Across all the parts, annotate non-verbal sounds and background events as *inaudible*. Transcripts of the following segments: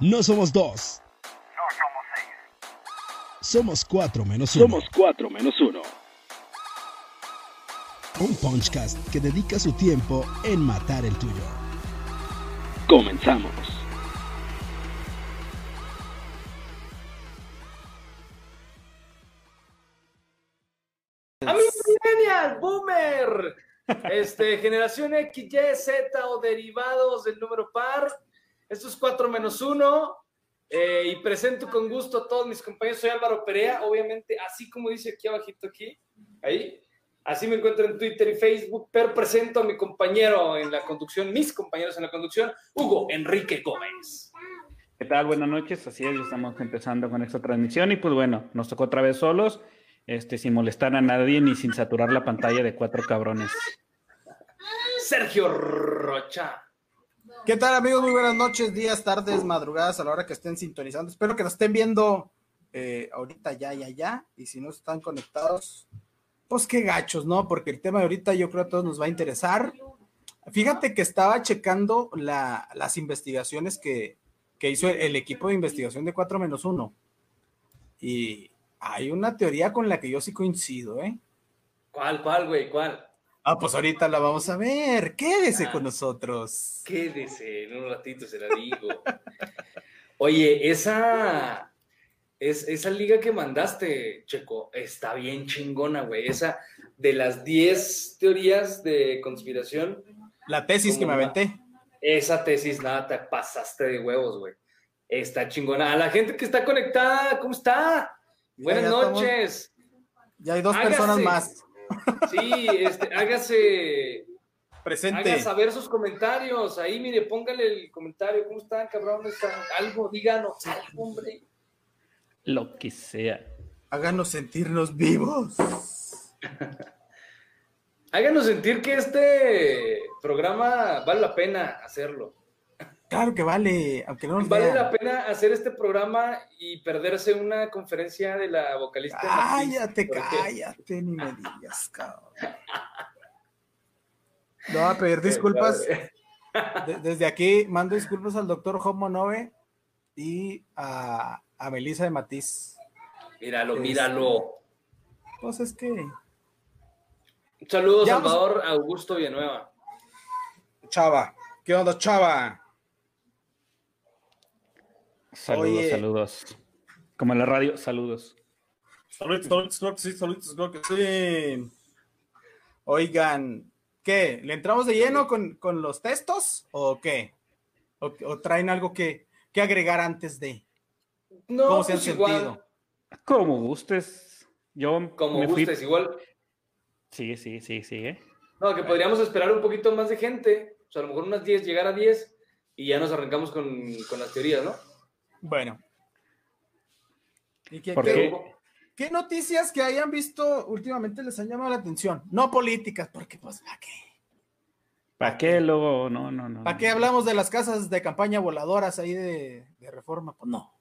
No somos dos. No somos seis. Somos cuatro menos uno. Somos cuatro menos uno. Un Punchcast que dedica su tiempo en matar el tuyo. Comenzamos. Amigos millennial, boomer, este, generación X, Y, Z o derivados del número par. Esto es 4 menos 1. eh, y presento con gusto a todos mis compañeros. Soy Álvaro Perea, obviamente, así como dice aquí abajito, aquí, ahí. Así me encuentro en Twitter y Facebook, pero presento a mi compañero en la conducción, mis compañeros en la conducción, Hugo Enrique Gómez. ¿Qué tal? Buenas noches. Así es, ya estamos empezando con esta transmisión y pues bueno, nos tocó otra vez solos, este, sin molestar a nadie ni sin saturar la pantalla de cuatro cabrones. Sergio Rocha. ¿Qué tal amigos? Muy buenas noches, días, tardes, madrugadas, a la hora que estén sintonizando. Espero que nos estén viendo eh, ahorita ya, ya, ya. Y si no están conectados, pues qué gachos, ¿no? Porque el tema de ahorita yo creo a todos nos va a interesar. Fíjate que estaba checando la- las investigaciones que, que hizo el, el equipo de investigación de 4 menos 1. Y hay una teoría con la que yo sí coincido, ¿eh? ¿Cuál, cuál, güey? ¿Cuál? Ah, pues ahorita la vamos a ver. Quédese Ah. con nosotros. Quédese, en un ratito se la digo. Oye, esa, es, esa liga que mandaste, Checo, está bien chingona, güey. Esa de las 10 teorías de conspiración, La tesis que me aventé. esa tesis, nada, te pasaste de huevos, güey. Está chingona. A la gente que está conectada, ¿cómo está? Buenas ya noches. Ya hay dos Hágase. personas más. Sí, este, hágase Presente. Haga saber sus comentarios. Ahí, mire, póngale el comentario. ¿Cómo están, cabrón? ¿Están? Algo, díganos, algo, hombre. Lo que sea. Háganos sentirnos vivos. Háganos sentir que este programa vale la pena hacerlo. Claro que vale, aunque no nos Vale vean. la pena hacer este programa y perderse una conferencia de la vocalista. Cállate, cállate, ni me digas, cabrón. *laughs* No voy a pedir disculpas. De- desde aquí mando disculpas al doctor Homo Nove y a, a Melissa de Matiz. Míralo, Este- míralo. Pues es que, Ya, pues- Salvador Augusto Villanueva. chava, ¿qué onda, chava? Saludos, Oye. saludos. Como en la radio, saludos. Saludos, saludos, que sí, saludos, claro que sí. Oigan, ¿qué? ¿Le entramos de lleno con, con los textos o qué? ¿O, o traen algo que, que agregar antes de? No, ¿Cómo se han pues igual, sentido? Como gustes. Yo Como me fui- gustes, igual. Sí, sí, sí, sí. ¿eh? No, que podríamos esperar un poquito más de gente. O sea, a lo mejor unas 10, llegar a 10 y ya nos arrancamos con, con las teorías, ¿no? Bueno. ¿Y qué, ¿Por qué- qué? qué noticias que hayan visto últimamente les han llamado la atención? No políticas, porque pues, ¿para qué? ¿Para qué luego? No, no, no. ¿Para qué hablamos de las casas de campaña voladoras ahí de, de reforma? Pues no.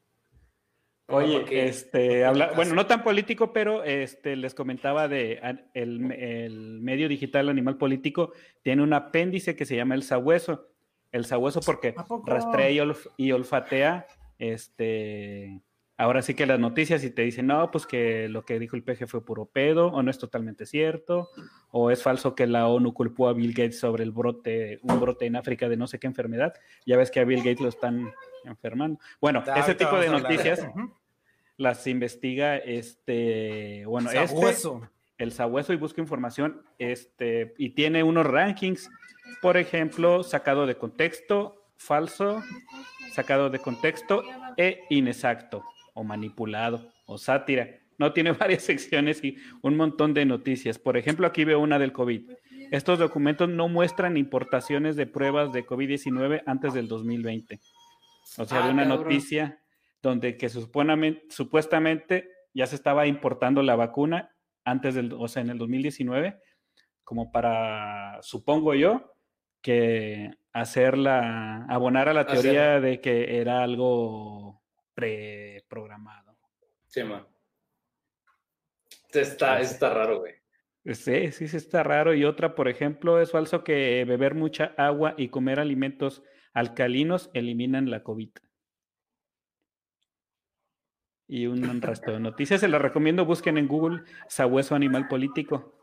Oye, porque- este, habla, bueno, no tan político, pero este, les comentaba de el, el medio digital Animal Político tiene un apéndice que se llama el sabueso. El sabueso porque ¿A poco? rastrea y, olf- y olfatea, este, ahora sí que las noticias y te dicen, no, pues que lo que dijo el PG fue puro pedo, o no es totalmente cierto, o es falso que la ONU culpó a Bill Gates sobre el brote, un brote en África de no sé qué enfermedad. Ya ves que a Bill Gates lo están enfermando. Bueno, ese tipo de noticias las investiga este, bueno, este, Sabueso. el sabueso y busca información, este, y tiene unos rankings, por ejemplo, sacado de contexto, falso, sacado de contexto e inexacto, o manipulado, o sátira. No *laughs* tiene varias secciones y un montón de noticias. Por ejemplo, aquí veo una del COVID. Estos documentos no muestran importaciones de pruebas de COVID-19 antes del 2020. O sea, Ah, de una cabrón. noticia donde que supuestamente, supuestamente ya se estaba importando la vacuna antes del, o sea, en el 2019, como para, supongo yo, que hacerla, abonar a la teoría de que era algo preprogramado. Sí, man. Está, está raro, güey. Sí, sí, sí está raro. Y otra, por ejemplo, es falso que beber mucha agua y comer alimentos alcalinos eliminan la COVID. y un resto de noticias. Se las recomiendo, busquen en Google Sabueso Animal Político.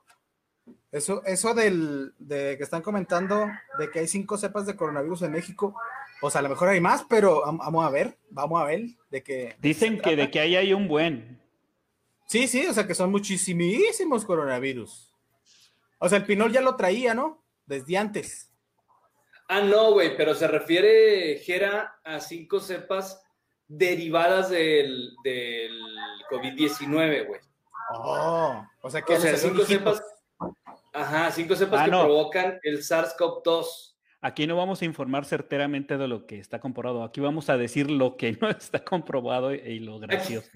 Eso, eso del, de que están comentando de que hay cinco cepas de coronavirus en México, pues a lo mejor hay más, pero vamos a ver, vamos a ver de que... Dicen que de que ahí hay un buen. Sí, sí, o sea que son muchísimos coronavirus. O sea, el Pinol ya lo traía, ¿no? Desde antes. Ah, no, güey, pero se refiere, Jera, a cinco cepas derivadas del, del COVID-19, güey. Oh, o sea que... O sea, cinco cepas... Ajá, cinco cepas Ah, que no. provocan el SARS-CoV-2. Aquí no vamos a informar certeramente de lo que está comprobado. Aquí vamos a decir lo que no *laughs* está comprobado y lo *laughs* gracioso.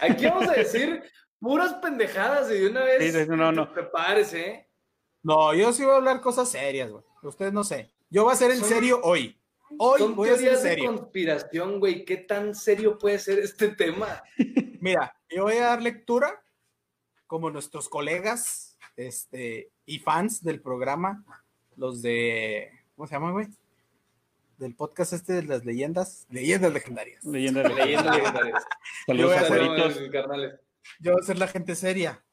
Aquí vamos a decir puras pendejadas y de una vez Sí, no, no. prepárese, ¿eh? No, yo sí voy a hablar cosas serias, güey. Ustedes no sé. Yo voy a ser en Son- serio hoy. Hoy Son voy a ser de serio. conspiración, güey. ¿Qué tan serio puede ser este tema? *laughs* Mira, yo voy a dar lectura como nuestros colegas este, y fans del programa, los de, ¿cómo se llaman, güey? Del podcast este de las leyendas, leyendas legendarias. Leyendas legendarias. Saludos Yo voy a carnales. Yo voy a ser la gente seria.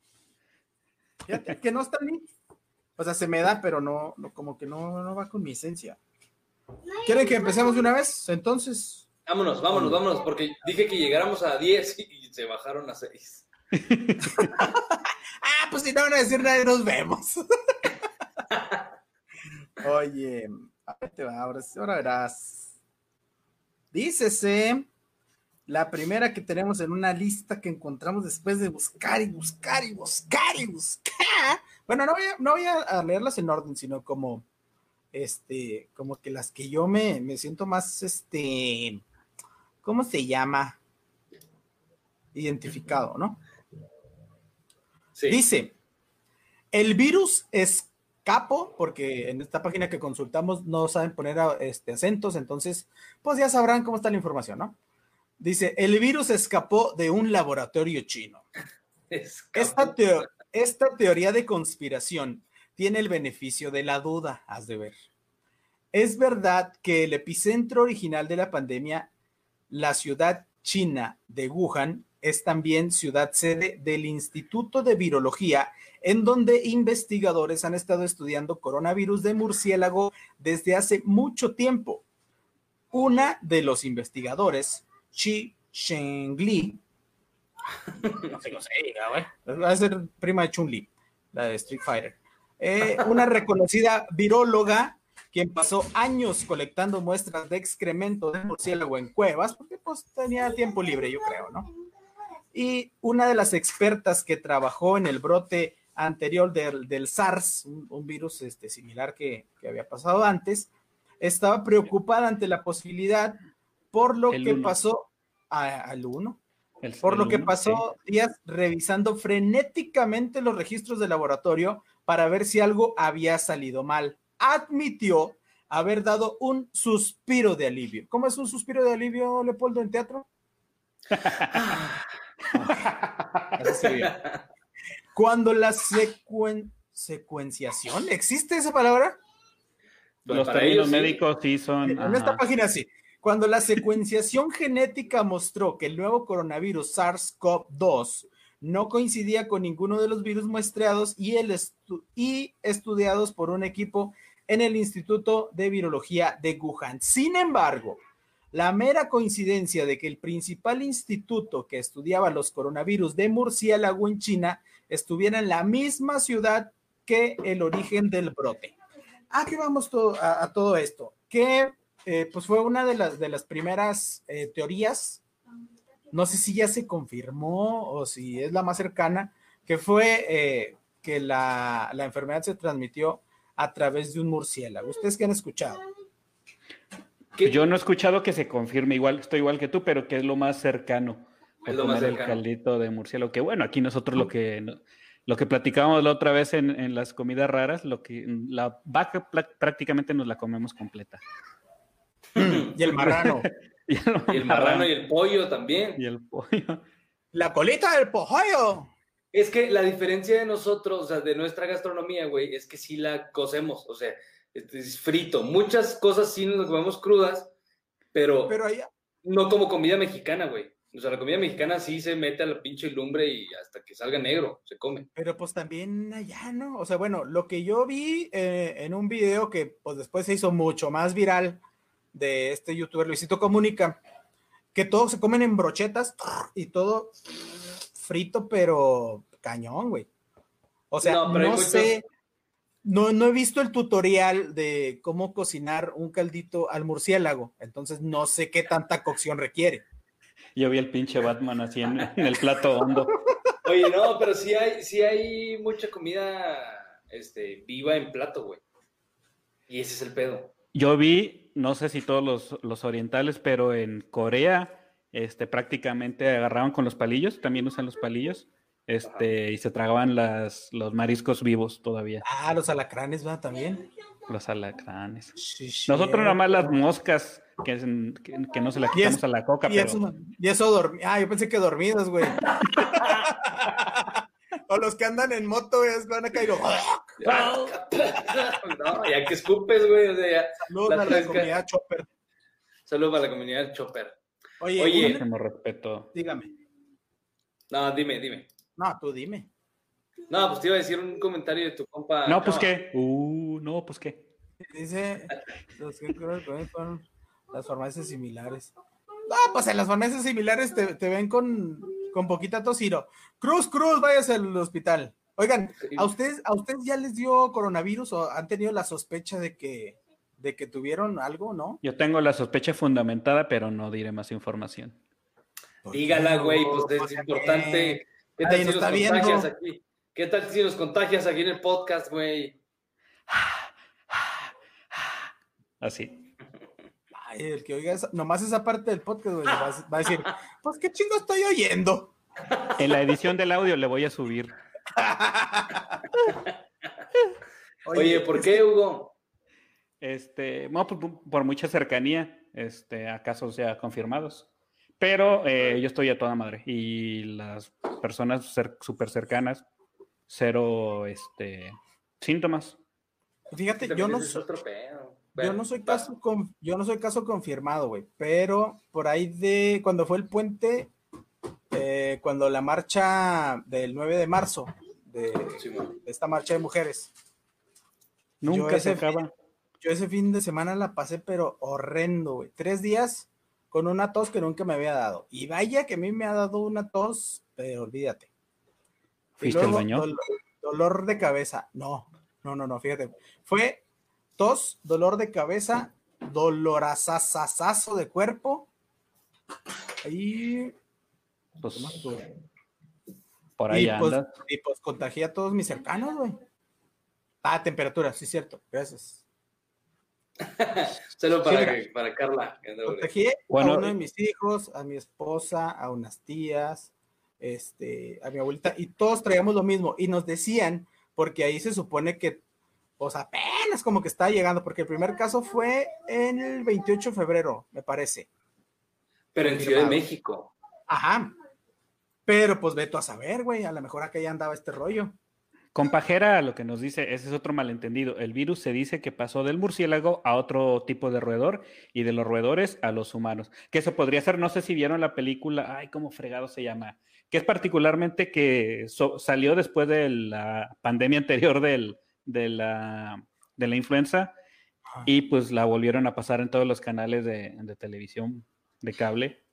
Fíjate que no está en mí. O sea, se me da, pero no, no como que no, no va con mi esencia. ¿Quieren que empecemos de una vez? Entonces, Vámonos, vámonos, vámonos, porque dije que llegáramos a 10 y se bajaron a 6. *laughs* Ah, pues si no van a decir nada, nos vemos. *laughs* Oye, te va, ahora, ahora verás. Dícese la primera que tenemos en una lista que encontramos después de buscar y buscar y buscar y buscar. Bueno, no voy a, no voy a leerlas en orden, sino como este, como que las que yo me, me siento más, este, ¿cómo se llama? Identificado, ¿no? Sí. Dice, el virus escapo, porque en esta página que consultamos no saben poner a- este, acentos, entonces, pues ya sabrán cómo está la información, ¿no? Dice, el virus escapó de un laboratorio chino. Esta, teo- esta teoría de conspiración tiene el beneficio de la duda, has de ver. Es verdad que el epicentro original de la pandemia, la ciudad china de Wuhan, es también ciudad sede del Instituto de Virología, en donde investigadores han estado estudiando coronavirus de murciélago desde hace mucho tiempo. Una de los investigadores, Chi Shengli, no sé cómo se diga. Va a ser prima de Chun-Li, la de Street Fighter. Eh, una reconocida viróloga quien pasó años colectando muestras de excremento de murciélago en cuevas, porque pues tenía tiempo libre, yo creo, ¿no? Y una de las expertas que trabajó en el brote anterior del, del SARS, un, un virus este, similar que, que había pasado antes, estaba preocupada ante la posibilidad por lo El que uno. pasó a- al 1, El- por el lo que uno, pasó días revisando frenéticamente los registros de laboratorio para ver si algo había salido mal. Admitió haber dado un suspiro de alivio. ¿Cómo es un suspiro de alivio, Leopoldo, en teatro? *laughs* *laughs* Cuando la secuen- secuenciación, ¿existe esa palabra? sí. Los términos ellos, médicos sí son. En esta página sí. Cuando la secuenciación genética mostró que el nuevo coronavirus SARS-CoV-2 no coincidía con ninguno de los virus muestreados y, el estu- y estudiados por un equipo en el Instituto de Virología de Wuhan. Sin embargo, la mera coincidencia de que el principal instituto que estudiaba los coronavirus de murciélago en China estuviera en la misma ciudad que el origen del brote. ¿A qué vamos a todo esto? Que eh, pues fue una de las, de las primeras eh, teorías, no sé si ya se confirmó o si es la más cercana, que fue eh, que la, la enfermedad se transmitió a través de un murciélago. ¿Ustedes qué han escuchado? ¿Qué- Yo no he escuchado que se confirme, igual estoy igual que tú, pero que es lo más cercano. Es a lo más comer el cercano. caldito de murciélago. Que bueno, aquí nosotros lo que no- lo que platicábamos la otra vez en, en las comidas raras, lo que la vaca prácticamente nos la comemos completa. Y el marrano. *laughs* Y el, Y el marrano y el pollo también. y el pollo. La colita del pollo. Es que la diferencia de nosotros, o sea, de nuestra gastronomía, güey, es que sí la cocemos, o sea, este, es frito. Muchas cosas sí nos comemos crudas, pero, Pero allá, no como comida mexicana, güey. O sea, la comida mexicana sí se mete a la pinche lumbre y hasta que salga negro se come. Pero pues también allá, ¿no? O sea, bueno, lo que yo vi eh, en un video que pues después se hizo mucho más viral de este youtuber Luisito Comunica, que todos se comen en brochetas y todo frito, pero cañón, güey. O sea, No, no, sé, no, no he visto el tutorial de cómo cocinar un caldito al murciélago, entonces no sé qué tanta cocción requiere. Yo vi el pinche Batman así en, en el plato hondo. Oye, no, pero sí hay, sí hay mucha comida este, viva en plato, güey. Y ese es el pedo. Yo vi, no sé si todos los, los orientales, pero en Corea, este, prácticamente agarraban con los palillos, también usan los palillos, este, y se tragaban las, los mariscos vivos todavía, Ah, los alacranes, ¿verdad? También. los alacranes. Sí, Nosotros nada más las moscas, que, es- que, que no se la Y quitamos es- a la coca, Y pero eso, y eso dormi- Ah, yo pensé que dormidos, güey. *laughs* o los que andan en moto, güey, van a caer. no, ya que escupes, güey. O sea, ya. Saludos La a la comunidad Chopper. Saludos para la comunidad Chopper. Oye, Oye. respeto. dígame. No, dime, dime. No, tú dime. No, pues te iba a decir un comentario de tu compa. No, pues qué, uh, no, pues qué. Dice, los que con las farmacias similares. No, pues en las farmacias similares te, te ven con, con poquita tosiro. Cruz, Cruz, váyase al hospital. Oigan, ¿a ustedes, ¿a ustedes ya les dio coronavirus o han tenido la sospecha de que, de que tuvieron algo, no? Yo tengo la sospecha fundamentada, pero no diré más información. Dígala, güey, pues es Pues, importante. ¿Qué tal si nos está viendo. aquí? ¿Qué tal si nos contagias aquí en el podcast, güey? Así. Ay, el que oiga esa- nomás esa parte del podcast, güey, va, a- va a decir, *laughs* pues qué chingo estoy oyendo. En la edición del audio le voy a subir. *laughs* Oye, ¿por qué, Hugo? Este, bueno, por, por mucha cercanía, este, a casos ya confirmados. Pero eh, yo estoy a toda madre. Y las personas súper cercanas, cero este, síntomas. Fíjate, yo no ese es soy, otro pedo. yo Bueno, no soy caso con- yo no soy caso confirmado, güey, pero por ahí de cuando fue el puente, eh, cuando la marcha del 9 de marzo, de, Sí, man. de esta marcha de mujeres, Nunca se acaba. yo ese fin de semana la pasé, pero horrendo, güey. Tres días con una tos que nunca me había dado. Y vaya que a mí me ha dado una tos, pero olvídate. Y ¿Fuiste al luego, baño? dol- dolor de cabeza. No, no, no, no, fíjate. Fue tos, dolor de cabeza, dolorazazazazo de cuerpo. Y, Pues, ¿qué más tuve? por ahí y, pues, y pues contagié a todos mis cercanos, güey. Ah, temperatura, sí, cierto. Gracias. *laughs* Solo para, Sí, para Carla. Contagié Bueno, a uno de eh, mis hijos, a mi esposa, a unas tías, este, a mi abuelita, y todos traíamos lo mismo. Y nos decían, porque ahí se supone que, pues apenas como que está llegando, porque el primer caso fue en el 28 de febrero, me parece. Pero en Ciudad de. México. Ajá. Pero pues veto a saber, güey, a lo mejor acá ya andaba este rollo. Con pajera, lo que nos dice, ese es otro malentendido. El virus se dice que pasó del murciélago a otro tipo de roedor y de los roedores a los humanos. Que eso podría ser, no sé si vieron la película, ay, cómo fregado se llama, que es particularmente que so- salió después de la pandemia anterior del, de, la, de la influenza y pues la volvieron a pasar en todos los canales de, de televisión de cable.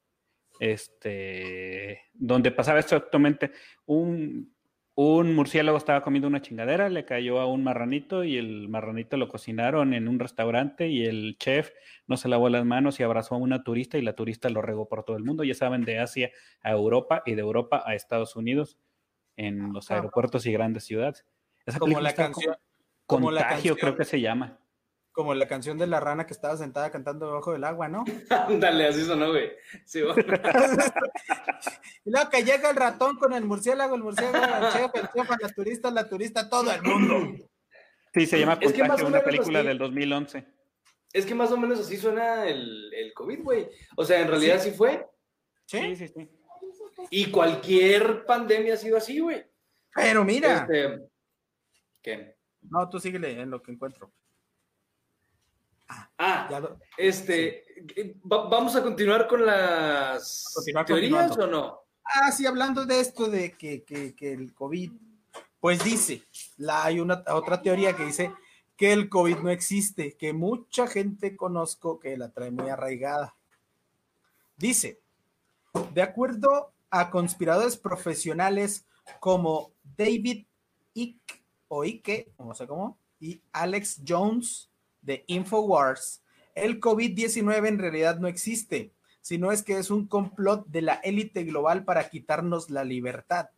Este, donde pasaba exactamente un, un murciélago estaba comiendo una chingadera, le cayó a un marranito y el marranito lo cocinaron en un restaurante y el chef no se lavó las manos y abrazó a una turista y la turista lo regó por todo el mundo. Ya saben, de Asia a Europa y de Europa a Estados Unidos en los aeropuertos y grandes ciudades. Esa Como la canción, la Contagio, canción. creo que se llama. Como la canción de la rana que estaba sentada cantando debajo del agua, ¿no? *laughs* Ándale, así sonó, güey. Sí, bueno. *laughs* Y luego que llega el ratón con el murciélago, el murciélago, el *laughs* chef, el chef, la turista, la turista, todo el mundo. Sí, se llama Es que más una película así. del 2011. Es que más o menos así suena el, el COVID, güey. O sea, en realidad sí, fue. Sí, ¿Sí? sí, sí. Y cualquier pandemia ha sido así, güey. Pero mira. Este, ¿Qué? No, tú síguele en lo que encuentro. Ah, Ya lo- este, va- vamos a continuar con las Continuar teorías o no? Ah, sí, hablando de esto de que, que- que el COVID, pues dice, la, hay una otra teoría que dice que el COVID no existe, que mucha gente conozco que la trae muy arraigada. Dice, de acuerdo a conspiradores profesionales como David Icke o Icke, no sé cómo, y Alex Jones de Infowars, el COVID-19 en realidad no existe, sino es que es un complot de la élite global para quitarnos la libertad.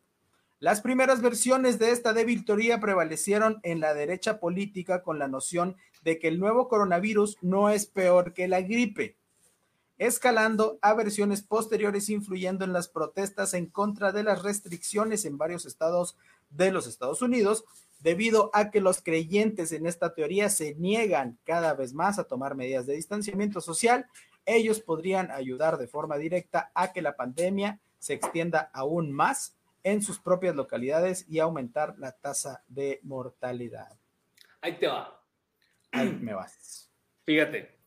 Las primeras versiones de esta débil prevalecieron en la derecha política con la noción de que el nuevo coronavirus no es peor que la gripe, escalando a versiones posteriores influyendo en las protestas en contra de las restricciones en varios estados de los Estados Unidos, debido a que los creyentes en esta teoría se niegan cada vez más a tomar medidas de distanciamiento social ellos podrían ayudar de forma directa a que la pandemia se extienda aún más en sus propias localidades y aumentar la tasa de mortalidad. Ahí te va. Ahí me vas. Fíjate,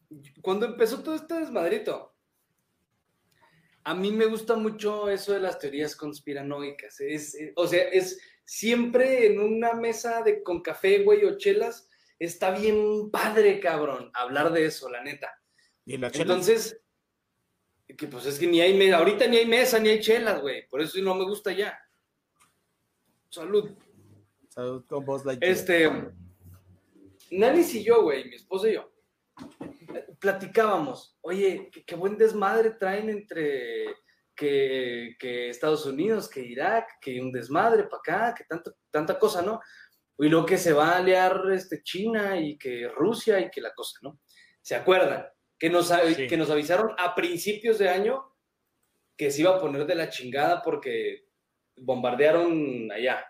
cuando empezó todo este desmadrito, a mí me gusta mucho eso de las teorías conspiranoicas. Es, o sea, es siempre en una mesa de con café, güey, o chelas, está bien padre, cabrón, hablar de eso, la neta. ¿Y la chela? Entonces, que pues es que ni hay mesa, ahorita ni hay mesa, ni hay chelas, güey, por eso no me gusta ya. Salud. Salud con vos, Lightyear. Este, Nanis y yo, güey, mi esposa y yo, platicábamos, oye, qué, qué buen desmadre traen entre que, que Estados Unidos, que Irak, que un desmadre para acá, que tanto, tanta cosa, ¿no? Y luego que se va a aliar este, China y que Rusia y que la cosa, ¿no? ¿Se acuerdan? Que nos, Sí. que nos avisaron a principios de año que se iba a poner de la chingada porque bombardearon allá.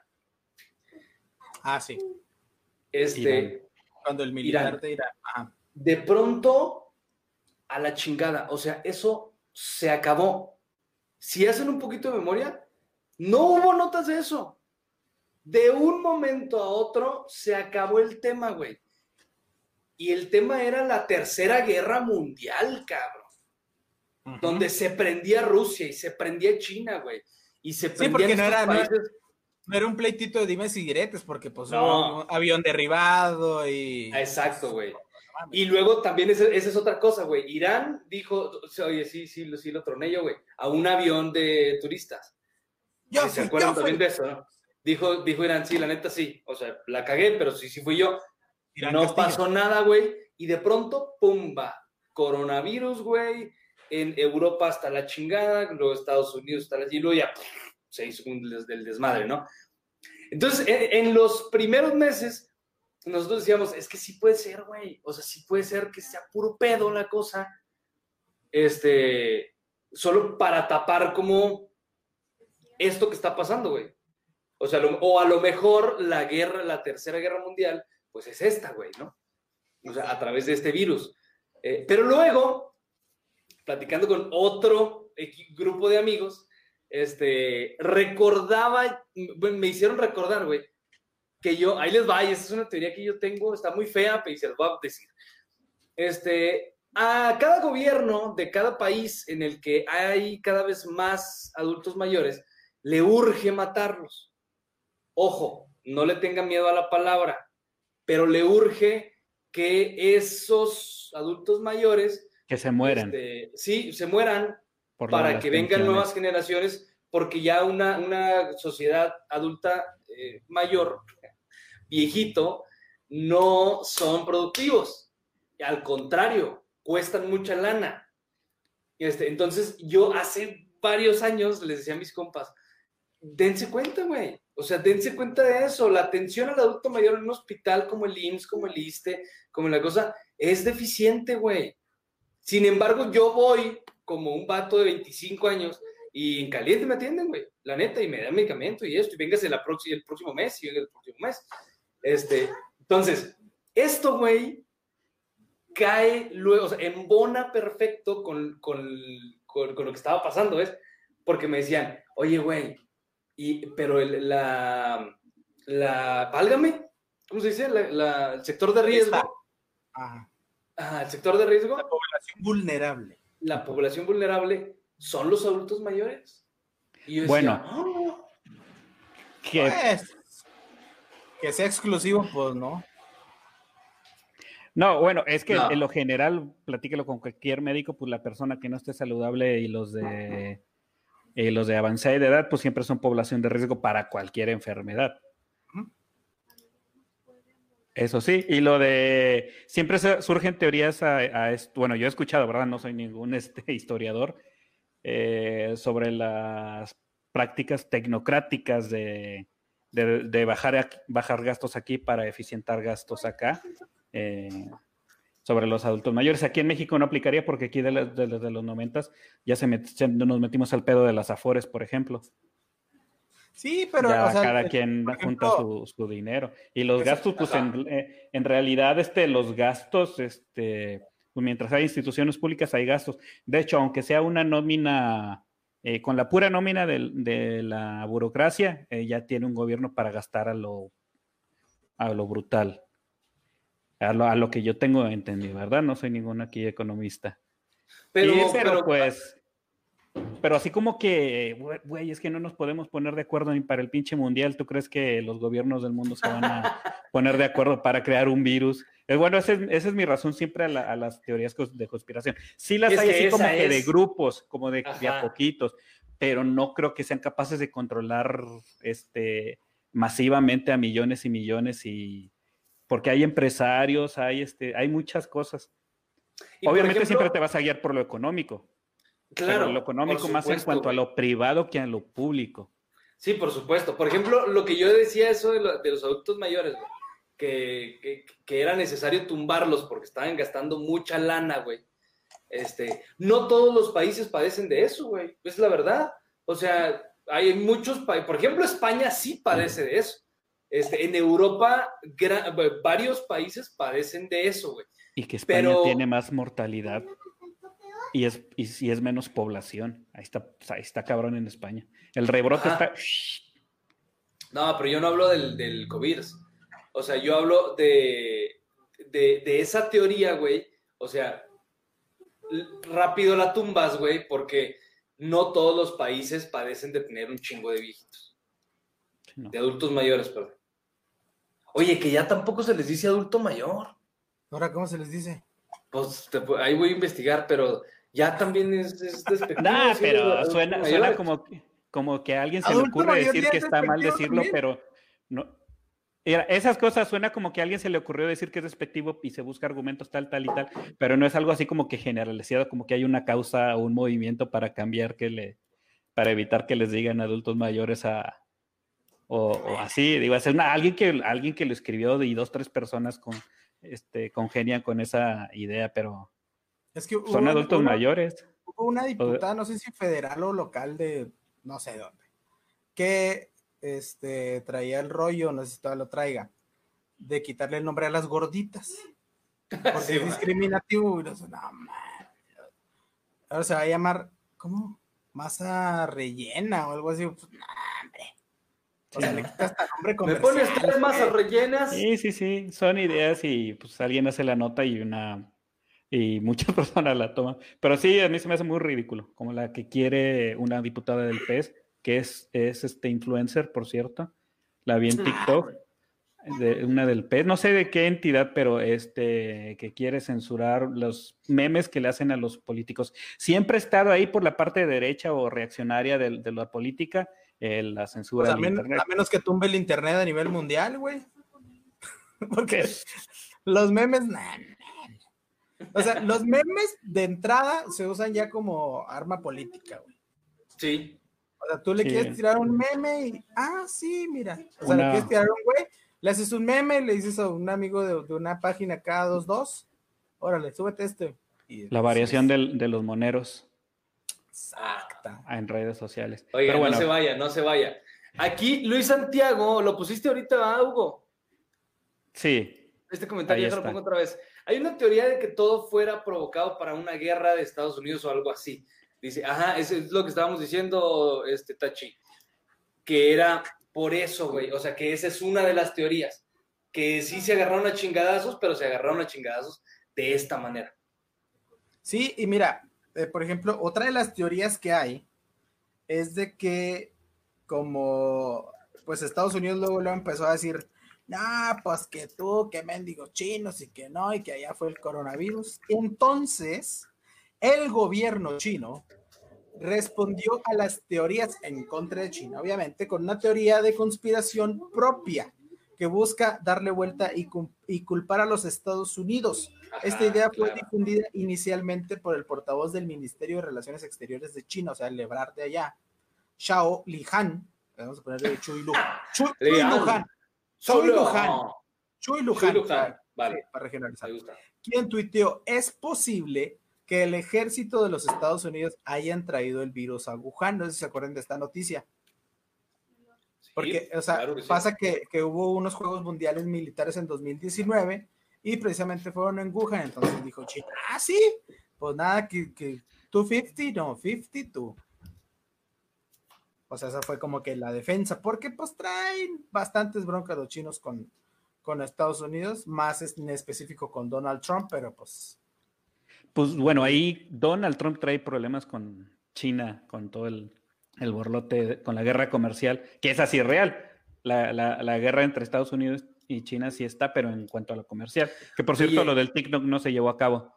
Ah, sí. Este, Irán. Cuando el militar Irán. de Irán. Ajá. de pronto a la chingada. O sea, eso se acabó. Si hacen un poquito de memoria, no hubo notas de eso. De un momento a otro se acabó el tema, güey. Y el tema era la tercera guerra mundial, cabrón. Donde se prendía Rusia y se prendía China, güey. Y se prendían porque no era- no era- países. No era un pleitito de dimes y diretes, porque pues No. hubo un avión derribado y. Exacto, güey. Y luego también esa, esa es otra cosa, güey. Irán dijo, oye, sí, sí, lo- sí lo troné yo, güey, a un avión de turistas. Yo Si ¿Se fui, acuerdan yo fui. también de eso, no? Dijo, dijo Irán, sí, la neta sí. O sea, la cagué, pero sí, sí fui yo. Irán no Castillo. pasó nada, güey. Y de pronto, pumba, coronavirus, güey. En Europa hasta la chingada, luego Estados Unidos hasta la y luego ya pff, se hizo un des- del desmadre, ¿no? Entonces, en, en los primeros meses, nosotros decíamos, es que sí puede ser, güey. O sea, sí puede ser que sea puro pedo la cosa. Este, solo para tapar como esto que está pasando, güey. O sea, o a lo mejor la guerra, la tercera guerra mundial, pues es esta, güey, ¿no? O sea, a través de este virus. Eh, pero luego, platicando con otro grupo de amigos, este, recordaba, me hicieron recordar, güey, que yo, ahí les va, y esta es una teoría que yo tengo, está muy fea, pero se voy a decir. Este, a cada gobierno de cada país en el que hay cada vez más adultos mayores, le urge matarlos. Ojo, no le tengan miedo a la palabra, pero le urge que esos adultos mayores, Que se mueran. este, sí, se mueran por para que vengan pensiones. nuevas generaciones, porque ya una, una sociedad adulta eh, mayor, viejito, no son productivos. Al contrario, cuestan mucha lana. Este, entonces, yo hace varios años les decía a mis compas, dense cuenta, güey. O sea, dense cuenta de eso. La atención al adulto mayor en un hospital como el IMSS, como el ISTE, como la cosa, es deficiente, güey. Sin embargo, yo voy como un vato de 25 años y en caliente me atienden, güey. La neta, y me dan medicamento y esto, y véngase la el próximo mes, y el próximo mes. Este, entonces, esto, güey, cae luego, o sea, embona perfecto con, con, con, con lo que estaba pasando, ¿ves? Porque me decían, oye, güey, y, pero el, la, la, válgame, ¿cómo se dice? La- la- el sector de riesgo. Ajá. Ah, el sector de riesgo, La población vulnerable. la población vulnerable son los adultos mayores. Y yo decía, Bueno. "Ah, Que, Pues, que sea exclusivo, pues no. no, bueno, es que No. en lo general, platíquelo con cualquier médico, pues la persona que no esté saludable y los de eh, los de avanzada edad, pues siempre son población de riesgo para cualquier enfermedad. Eso sí, y lo de siempre surgen teorías a, a esto. Bueno, yo he escuchado, ¿verdad? No soy ningún *laughs* este, historiador eh, sobre las prácticas tecnocráticas de, de- de bajar, bajar gastos aquí para eficientar gastos acá. eh, sobre los adultos mayores. Aquí en México no aplicaría porque aquí de la- de- desde los noventas ya se met- se- nos metimos al pedo de las afores, por ejemplo. Sí, pero ya o sea, cada eh, quien junta su, su dinero. Y los gastos, pues en, eh, en realidad, este, los gastos, este, pues, mientras hay instituciones públicas, hay gastos. De hecho, aunque sea una nómina, eh, con la pura nómina de, la burocracia, eh, ya tiene un gobierno para gastar a lo, a lo brutal. A lo, a lo que yo tengo entendido, ¿verdad? No soy ningún aquí economista. Pero, Sí, pero, pero, pues, pero así como que, güey, es que no nos podemos poner de acuerdo ni para el pinche mundial. ¿Tú crees que los gobiernos del mundo se van a *laughs* poner de acuerdo para crear un virus? Eh, bueno, esa es, esa es mi razón siempre a, la- a las teorías de conspiración. Sí las Es hay así como esa que de es- grupos, como de, de a poquitos, pero no creo que sean capaces de controlar este masivamente a millones y millones y porque hay empresarios, hay este, hay muchas cosas. Obviamente ejemplo, siempre te vas a guiar por lo económico, claro, pero lo económico más en cuanto a lo privado que a lo público. Sí, por supuesto. Por ejemplo, lo que yo decía eso de, lo- de los adultos mayores, güey, que, que, que era necesario tumbarlos porque estaban gastando mucha lana, güey. Este, no todos los países padecen de eso, güey. Es la verdad. O sea, hay muchos países, por ejemplo, España sí padece de eso. Este, en Europa, varios países padecen de eso, güey. Y que España Pero- tiene más mortalidad y es, y, y es menos población. Ahí está, ahí está cabrón en España. El rebrote Ajá. está... No, pero yo no hablo del, del COVID. O sea, yo hablo de, de, de esa teoría, güey. O sea, rápido la tumbas, güey, porque no todos los países padecen de tener un chingo de viejitos. No. De adultos mayores, perdón. Oye, que ya tampoco se les dice adulto mayor. Ahora, ¿cómo se les dice? Pues te ahí voy a investigar, pero ya también es, es *laughs* despectivo. Nah, pero suena, suena como, como que a alguien se le Adulto ocurre mayor decir que es está mal decirlo, también. pero no. Esas cosas suena como que a alguien se le ocurrió decir que es despectivo y se busca argumentos tal, tal y tal, pero no es algo así como que generalizado, como que hay una causa o un movimiento para cambiar que le, para evitar que les digan adultos mayores a, o, o así, digo, es una, alguien que alguien que lo escribió y dos, tres personas con, este, congenian con esa idea, pero Es que hubo son una- adultos una- mayores. Hubo una diputada, no sé si federal o local de no sé dónde, que este, traía el rollo, no sé si todavía lo traiga, de quitarle el nombre a las gorditas. *laughs* Porque Sí, es discriminativo. Y no, sé, no, man. Ahora se va a llamar, ¿cómo? Masa rellena o algo así. Pues, no, hombre. O sea, le quitas hasta nombre Me comercial. pones tres masas rellenas. Sí, sí, sí, son ideas y pues alguien hace la nota y una y muchas *laughs* personas la toman. Pero sí, a mí se me hace muy ridículo, como la que quiere una diputada del PES, que es, es este influencer, por cierto. La vi en TikTok, de una del PES, no sé de qué entidad, pero este que quiere censurar los memes que le hacen a los políticos. Siempre ha estado ahí por la parte derecha o reaccionaria de, de la política, eh, la Pues censura a, men- internet. a menos que tumbe el internet a nivel mundial, güey. *laughs* Porque los memes, nah. O sea, los memes de entrada se usan ya como arma política, güey. Sí. O sea, tú le Sí. quieres tirar un meme y, ah, sí, mira. O sea, Una- le quieres tirar un güey, le haces un meme, le dices a un amigo de, de una página cada dos, dos, órale, súbete este. Y- La variación del- de los moneros Exacta. en redes sociales. Oiga, Pero bueno, no se vaya, no se vaya. Aquí, Luis Santiago, lo pusiste ahorita, ¿verdad, Hugo? sí, Este comentario ya lo pongo otra vez. Hay una teoría de que todo fuera provocado para una guerra de Estados Unidos o algo así. Dice, ajá, eso es lo que estábamos diciendo, este Tachi, que era por eso, güey. O sea, que esa es una de las teorías. Que sí se agarraron a chingadazos, pero se agarraron a chingadazos de esta manera. Sí, y mira, eh, por ejemplo, otra de las teorías que hay es de que como pues Estados Unidos luego lo empezó a decir, no, pues que tú, que mendigos chinos y que no, y que allá fue el coronavirus. Entonces, el gobierno chino respondió a las teorías en contra de China, obviamente, con una teoría de conspiración propia que busca darle vuelta y, y culpar a los Estados Unidos. Esta idea fue difundida inicialmente por el portavoz del Ministerio de Relaciones Exteriores de China, o sea, el Lebrar de allá, Xiao Lihan, vamos a ponerle Chui Lu, Chui, Chui Luhan, Chui Luhan, Chui Luhan, vale, para regionalizar. Quien tuiteó, es posible que el ejército de los Estados Unidos hayan traído el virus a Wuhan. No sé si se acuerdan de esta noticia. Porque, o sea, pasa que, que, hubo unos Juegos Mundiales Militares en 2019 y precisamente fueron en Wuhan. Entonces dijo China, ah, sí, pues nada, que, que 250, no, 52. O sea, esa fue como que la defensa, porque pues traen bastantes broncas los chinos con, con Estados Unidos, más en específico con Donald Trump, pero pues pues bueno, ahí Donald Trump trae problemas con China, con todo el, borlote, con la guerra comercial, que es así real. La, guerra entre Estados Unidos y China sí está, pero en cuanto a lo comercial. Que por cierto, lo del TikTok no se llevó a cabo.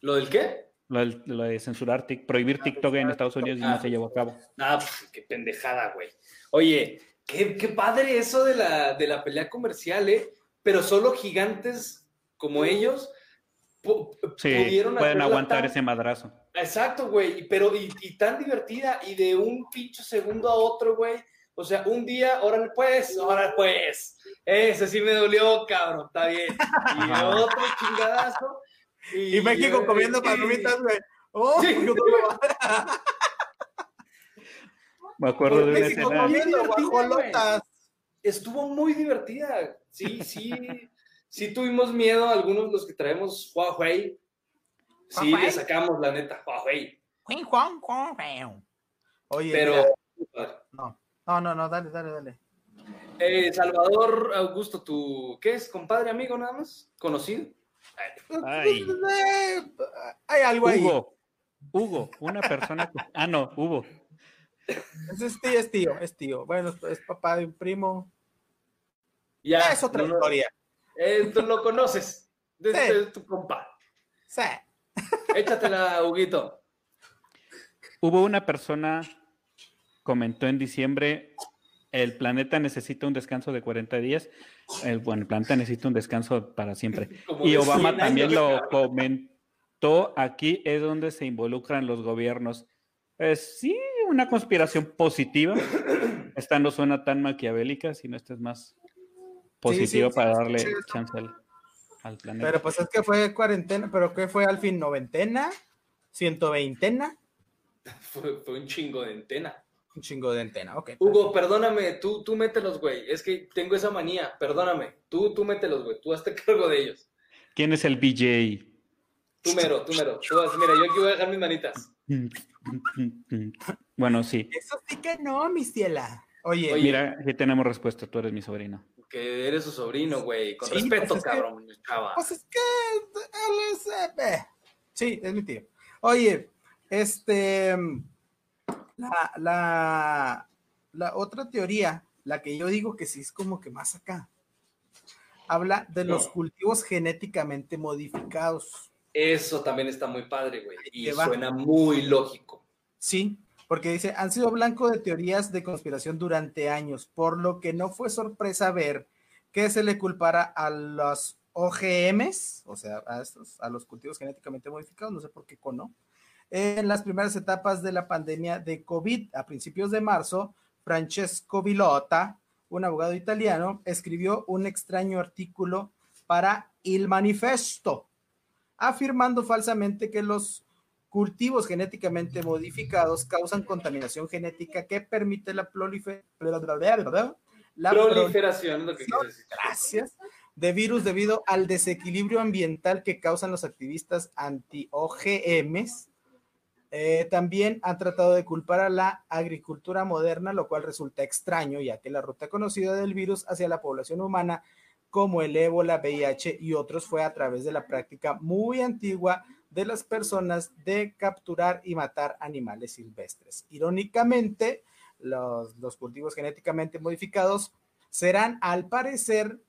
¿Lo del qué? Lo, de censurar, prohibir TikTok en Estados Unidos y no se llevó a cabo. Ah, pues, qué pendejada, güey. Oye, qué, qué, padre eso de la, de la pelea comercial, ¿eh? Pero solo gigantes como ellos sí, pueden aguantar ese madrazo. Exacto, güey, pero y, tan divertida y de un pincho segundo a otro, güey. O sea, un día, órale pues, órale pues. Ese sí me dolió, cabrón, está bien. Y otro chingadazo. Y, México comiendo palomitas, güey. Oh, sí. *laughs* me acuerdo de una escena. Estuvo muy divertida. Sí, sí sí tuvimos miedo algunos de los que traemos Huawei. Sí, le sacamos la neta, Huawei. Oye, pero. No, no, no, no, dale, dale, dale. Eh, Salvador Augusto, ¿tú qué es? ¿Compadre, amigo nada más? ¿Conocido? Ay. Hay algo ahí. Hugo, Hugo, una persona. Ah, no, Hugo. Es tío, es tío, es tío. Bueno, es papá de un primo. Ya. Es otra historia. Eh, tú lo conoces. Desde tu compa. Sí. Échatela, Huguito. Hubo una persona, comentó en diciembre, el planeta necesita un descanso de 40 días. El, bueno, el planeta necesita un descanso para siempre. *laughs* y Obama también lo comentó. Aquí es donde se involucran los gobiernos. Es sí, una conspiración positiva. Esta no suena tan maquiavélica, sino esta es más positivo para darle chance al, planeta. Pero pues es que fue cuarentena, pero ¿qué fue al fin? ¿Noventena? ¿Ciento veintena? *laughs* Fue, fue un chingo de antena. Un chingo de antena, ok. Hugo, perdóname, tú, tú mételos, güey. Es que tengo esa manía, perdóname. Tú, tú mételos, güey. Tú hazte *laughs* cargo de ellos. ¿Quién es el BJ? Tú mero, tú mero. mira, yo aquí voy a dejar mis manitas. *laughs* Bueno, sí. Eso sí que no, mi ciela. Oye, mira, aquí tenemos respuesta. Tú eres mi sobrino que eres su sobrino, güey. Con respeto, pues cabrón, chava. Pues es que él es. Eh, sí, es mi tío. Oye, este. La, la, la otra teoría, la que yo digo que sí es como que más acá, habla de los cultivos genéticamente modificados. Eso también está muy padre, güey. Y suena muy lógico. Sí, porque dice, han sido blanco de teorías de conspiración durante años, por lo que no fue sorpresa ver que se le culpara a los OGMs, o sea, a, estos, a los cultivos genéticamente modificados, no sé por qué cono, en las primeras etapas de la pandemia de COVID. A principios de marzo, Francesco Villota, un abogado italiano, escribió un extraño artículo para Il Manifesto, afirmando falsamente que los cultivos genéticamente modificados causan contaminación genética que permite la, la proliferación, gracias, de virus debido al desequilibrio ambiental que causan los activistas anti-OGMs. Eh, también han tratado de culpar a la agricultura moderna, lo cual resulta extraño, ya que la ruta conocida del virus hacia la población humana como el ébola, VIH y otros fue a través de la práctica muy antigua de las personas de capturar y matar animales silvestres. Irónicamente, los, los cultivos genéticamente modificados serán, al parecer,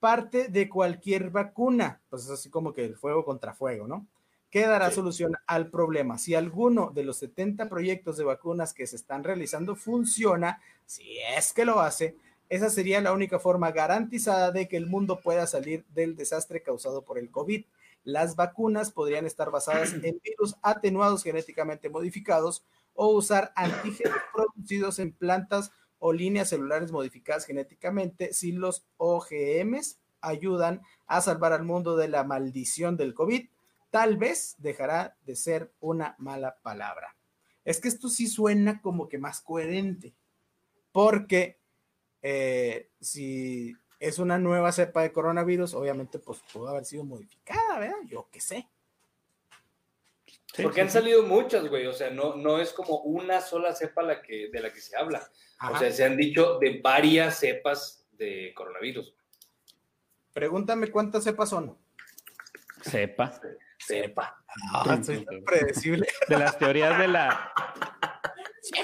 parte de cualquier vacuna. Pues es así como que el fuego contra fuego, ¿no? ¿Qué dará Sí. solución al problema? Si alguno de los 70 proyectos de vacunas que se están realizando funciona, si es que lo hace, esa sería la única forma garantizada de que el mundo pueda salir del desastre causado por el COVID. Las vacunas podrían estar basadas *clears throat* en virus atenuados genéticamente modificados o usar antígenos *clears throat* producidos en plantas o líneas celulares modificadas genéticamente si los OGMs ayudan a salvar al mundo de la maldición del COVID. Tal vez dejará de ser una mala palabra. Es que esto sí suena como que más coherente, porque eh, si es una nueva cepa de coronavirus, obviamente pues pudo haber sido modificada, ¿verdad? Yo qué sé. Sí, Porque sí, han sí. salido muchas, güey. O sea, no, no es como una sola cepa la que, de la que se habla. O sea, se han dicho de varias cepas de coronavirus. Pregúntame cuántas cepas son. Sepa. Ah, soy tan predecible. *laughs* De las teorías de la.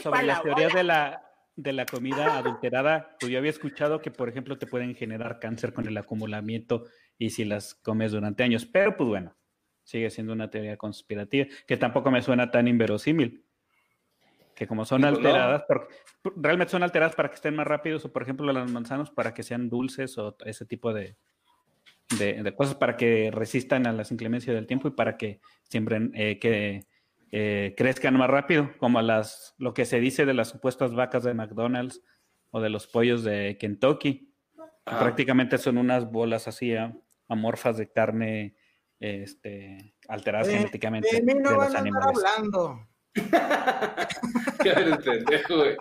Sobre la las teorías de la, de la comida adulterada, pues yo había escuchado que, por ejemplo, te pueden generar cáncer con el acumulamiento y si las comes durante años. Pero, pues bueno, sigue siendo una teoría conspirativa que tampoco me suena tan inverosímil. Que como son Pues no. alteradas, porque realmente son alteradas para que estén más rápidos, o por ejemplo, las manzanas para que sean dulces o ese tipo de, de, de cosas para que resistan a las inclemencias del tiempo y para que siembren, eh, que eh, crezcan más rápido, como las, lo que se dice de las supuestas vacas de McDonald's o de los pollos de Kentucky, que Ajá. prácticamente son unas bolas así ah, amorfas de carne este, alteradas De- genéticamente De mí no de van los a animales. hablando. *laughs* Qué eres pendejo, güey.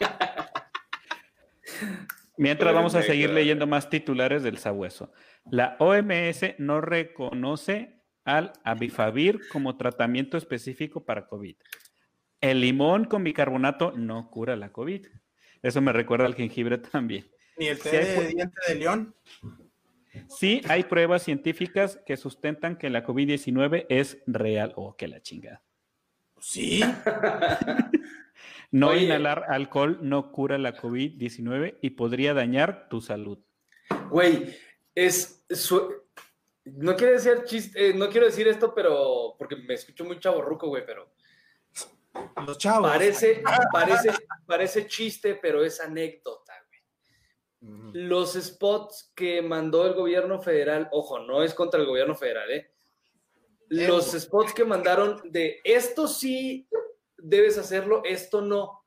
*laughs* Mientras vamos a seguir leyendo más titulares del sabueso. La OMS no reconoce al abifavir como tratamiento específico para COVID. El limón con bicarbonato no cura la COVID. Eso me recuerda al jengibre también. Ni el té de diente de león. Sí, hay pruebas científicas que sustentan que la COVID-19 es real. Oh, que la chingada. Sí. *laughs* No Oye. inhalar alcohol no cura la COVID-19 y podría dañar tu salud. Güey, es. su- No quiero decir chiste, eh, no quiero decir esto, pero. Porque me escucho muy chaborruco, güey, pero. Los chavos. Parece, parece, parece chiste, pero es anécdota, güey. Los spots que mandó el gobierno federal, ojo, no es contra el gobierno federal, ¿eh? Los spots que mandaron de esto sí debes hacerlo, esto no.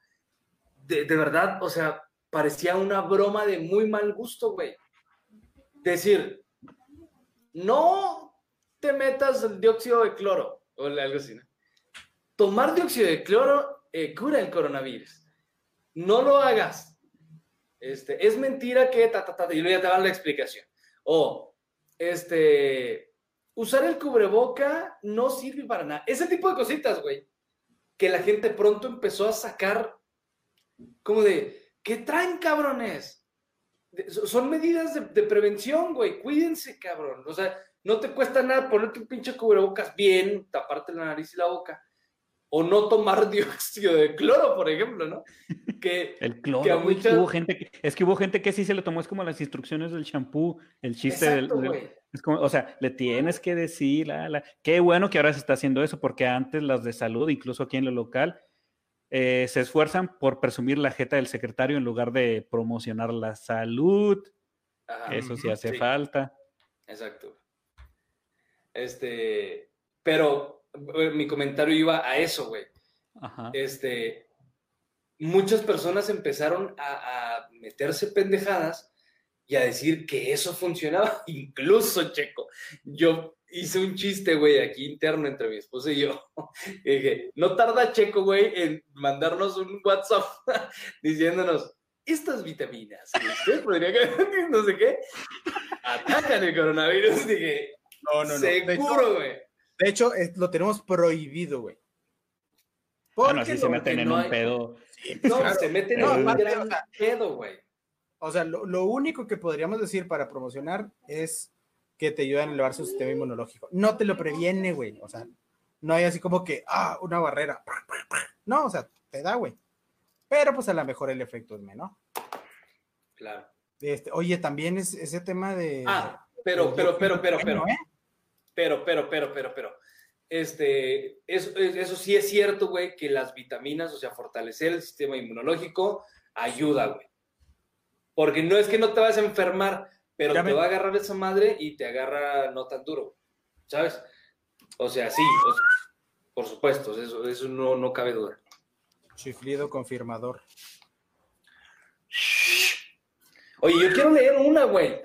De, de verdad, o sea, parecía una broma de muy mal gusto, güey. Decir, no te metas el dióxido de cloro o algo así, ¿no? Tomar dióxido de cloro eh, cura el coronavirus. No lo hagas. Este, es mentira que ta, ta, ta, y luego ya te dan la explicación. O, este, usar el cubreboca no sirve para nada. Ese tipo de cositas, güey, que la gente pronto empezó a sacar como de, ¿qué traen, cabrones? Son medidas de, de prevención, güey, cuídense, cabrón. O sea, no te cuesta nada ponerte un pinche cubrebocas bien, taparte la nariz y la boca. O no tomar *laughs* dióxido de cloro, por ejemplo, ¿no? Que, *laughs* El Que a cloro, güey, muchas- hubo gente que, es que hubo gente que sí se lo tomó, es como las instrucciones del champú, el chiste del, exacto, del- güey. Es como, o sea, le tienes que decir, la, la- qué bueno que ahora se está haciendo eso, porque antes las de salud, incluso aquí en lo local, eh, se esfuerzan por presumir la jeta del secretario en lugar de promocionar la salud, Ajá. eso sí hace sí. falta. Exacto. Este, pero eh, mi comentario iba a eso, güey. Ajá. Este, muchas personas empezaron a, a meterse pendejadas y a decir que eso funcionaba. *laughs* Incluso, Checo, yo hice un chiste, güey, aquí interno entre mi esposa y yo. *laughs* Y dije, no tarda Checo, güey, en mandarnos un WhatsApp *laughs* diciéndonos, estas vitaminas, que usted podría, no sé qué, atacan el coronavirus. Dije, No, no, no. De hecho- seguro, güey. De hecho, es- lo tenemos prohibido, güey. Bueno, Porque así se meten que en no un hay- pedo. No, claro. se meten No, en un gran o sea, pedo, güey. O sea, lo, lo único que podríamos decir para promocionar es que te ayudan a elevar su sistema inmunológico. No te lo previene, güey. O sea, no hay así como que, ah, una barrera. No, o sea, te da, güey. Pero pues a lo mejor el efecto es menor. Claro. Este, oye, también es ese tema de. Ah, pero, pero, pero, pero, pero. ¿eh? Pero, pero, pero, pero, pero. Este, eso, eso sí es cierto, güey, que las vitaminas, o sea, fortalecer el sistema inmunológico, ayuda, güey. Porque no es que no te vas a enfermar, pero Ya te me- va a agarrar esa madre y te agarra no tan duro, ¿sabes? O sea, sí, o sea, por supuesto, eso, eso no, no cabe duda. Chiflido confirmador. Oye, yo quiero leer una, güey.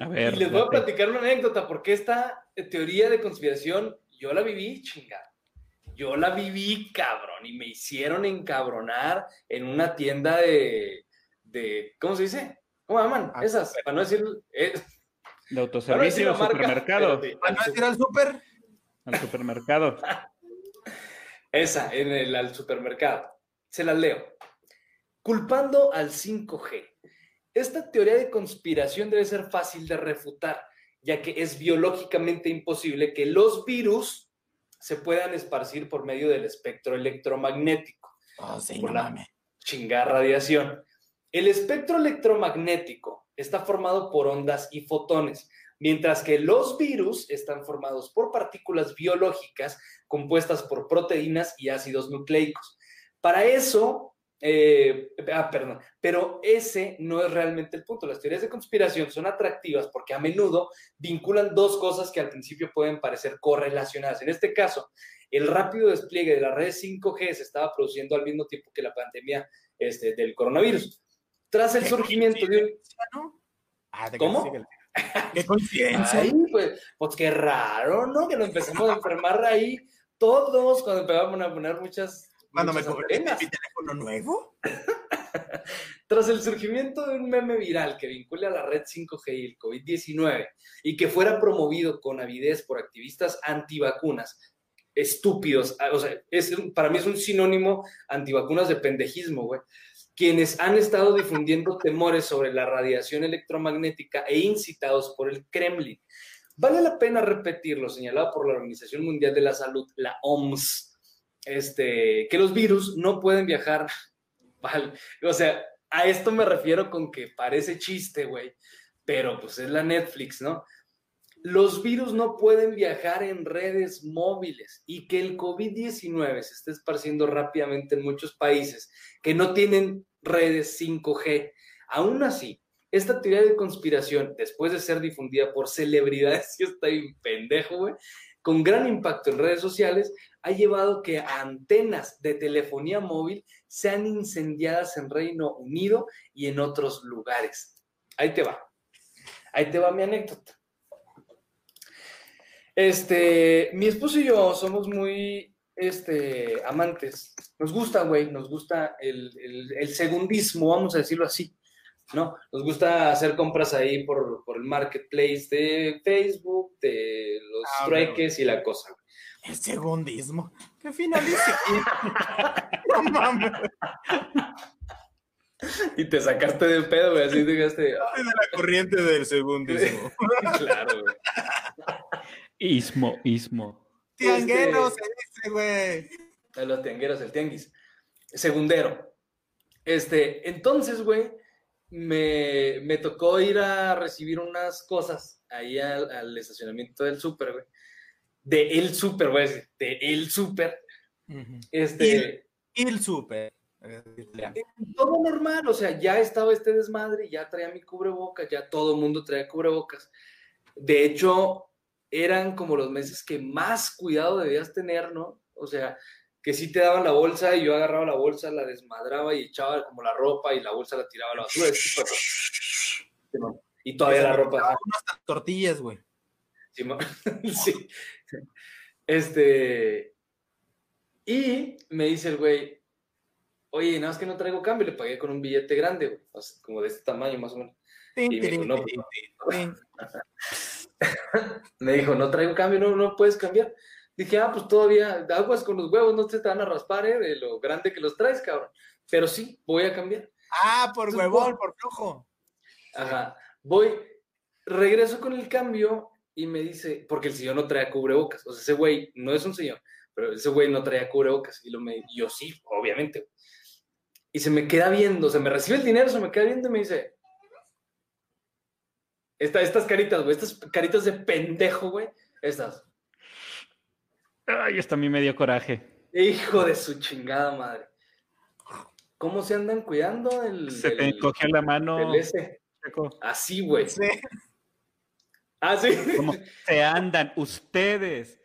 A ver. Y les voy a platicar una anécdota, porque esta teoría de conspiración yo la viví, chingada. Yo la viví, cabrón, y me hicieron encabronar en una tienda de, de ¿cómo se dice? ¿Cómo llaman? Ah, Esas, para no decir, eh, De para no decir autoservicio, marca, supermercado. pero sí, ¿Van a ir al súper? Al supermercado. *laughs* Esa, en el al supermercado. Se las leo. Culpando al 5G. Esta teoría de conspiración debe ser fácil de refutar, ya que es biológicamente imposible que los virus se puedan esparcir por medio del espectro electromagnético. Oh, sí, Por no la- chingar radiación. El espectro electromagnético está formado por ondas y fotones, mientras que los virus están formados por partículas biológicas compuestas por proteínas y ácidos nucleicos. Para eso, eh, ah, perdón, pero ese no es realmente el punto. Las teorías de conspiración son atractivas porque a menudo vinculan dos cosas que al principio pueden parecer correlacionadas. En este caso, el rápido despliegue de las redes 5G se estaba produciendo al mismo tiempo que la pandemia este, del coronavirus. Tras el surgimiento de un... ¿no? Ah, te ¿Cómo? Qué coincidencia. Ay, pues, pues qué raro, ¿no? Que nos empezamos a enfermar ahí todos cuando empezamos a poner muchas... Cuando me muchas compré mi teléfono nuevo. *laughs* Tras el surgimiento de un meme viral que vincule a la red 5G y el COVID-19 y que fuera promovido con avidez por activistas antivacunas, estúpidos, ah, o sea, es, para mí es un sinónimo antivacunas de pendejismo, güey, quienes han estado difundiendo temores sobre la radiación electromagnética e incitados por el Kremlin. Vale la pena repetirlo, señalado por la Organización Mundial de la Salud, la OMS, este, que los virus no pueden viajar. *laughs* O sea, a esto me refiero con que parece chiste, güey, pero pues es la Netflix, ¿no? Los virus no pueden viajar en redes móviles y que el COVID-19 se está esparciendo rápidamente en muchos países que no tienen redes 5G. Aún así, esta teoría de conspiración, después de ser difundida por celebridades, yo estoy un pendejo, con gran impacto en redes sociales, ha llevado que antenas de telefonía móvil sean incendiadas en Reino Unido y en otros lugares. Ahí te va. Ahí te va mi anécdota. Este, mi esposo y yo somos muy este, amantes. Nos gusta, güey, nos gusta el, el- el segundismo, vamos a decirlo así. ¿no? Nos gusta hacer compras ahí por, por el marketplace de Facebook, de los Ah, trueques y la cosa. El segundismo. ¿Qué finalice? *laughs* no mames. Y te sacaste de pedo, güey, así dejaste. ah, de la corriente del segundismo. *laughs* claro, güey. Ismo, ismo. Tianguero Este- se dice, güey. De los tiangueros, el tianguis. Segundero. Este, entonces, güey, me, me tocó ir a recibir unas cosas ahí al, al estacionamiento del súper, güey. De el súper, güey, de el súper. Este, El súper. todo normal, o sea, ya estaba este desmadre, ya traía mi cubrebocas, ya todo el mundo traía cubrebocas. De hecho, eran como los meses que más cuidado debías tener, ¿no? O sea, que sí te daban la bolsa y yo agarraba la bolsa, la desmadraba y echaba como la ropa y la bolsa la tiraba a la basura. Y todavía la ropa. Unas tortillas, güey. Sí, *laughs* sí. Este. Y me dice el güey, oye, nada más que no traigo cambio, le pagué con un billete grande, güey, como de este tamaño más o menos. Y me dijo, no, pues. *laughs* *laughs* Me dijo, no traigo cambio, no, no puedes cambiar. Dije, ah, pues todavía, aguas con los huevos, no te van a raspar, ¿eh? De lo grande que los traes, cabrón. Pero sí, voy a cambiar. Ah, por Entonces, huevón, por flojo. Ajá. Voy, regreso con el cambio y me dice, porque el señor no traía cubrebocas. O sea, ese güey no es un señor, pero ese güey no traía cubrebocas. Y lo me, yo sí, obviamente. Y se me queda viendo, se me recibe el dinero, se me queda viendo y me dice, esta- estas caritas, güey, estas caritas de pendejo, güey, estas. Ay, esto a mí me dio coraje. Hijo de su chingada madre. ¿Cómo se andan cuidando del, Se te encogió la mano. ese? Así, güey. Sí. Ah. ¿Cómo se andan ustedes?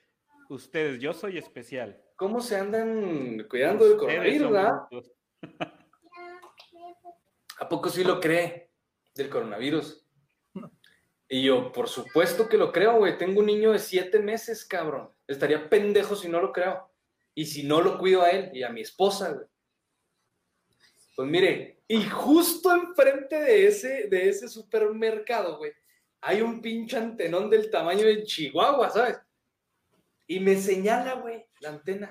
Ustedes, yo soy especial. ¿Cómo se andan cuidando del coronavirus, verdad? brutos. ¿A poco sí lo cree del coronavirus? Y yo, por supuesto que lo creo, güey. Tengo un niño de siete meses, cabrón. Estaría pendejo si no lo creo. Y si no lo cuido a él y a mi esposa, güey. Pues mire, y justo enfrente de ese, de ese supermercado, güey, hay un pinche antenón del tamaño de Chihuahua, ¿sabes? Y me señala, güey, la antena.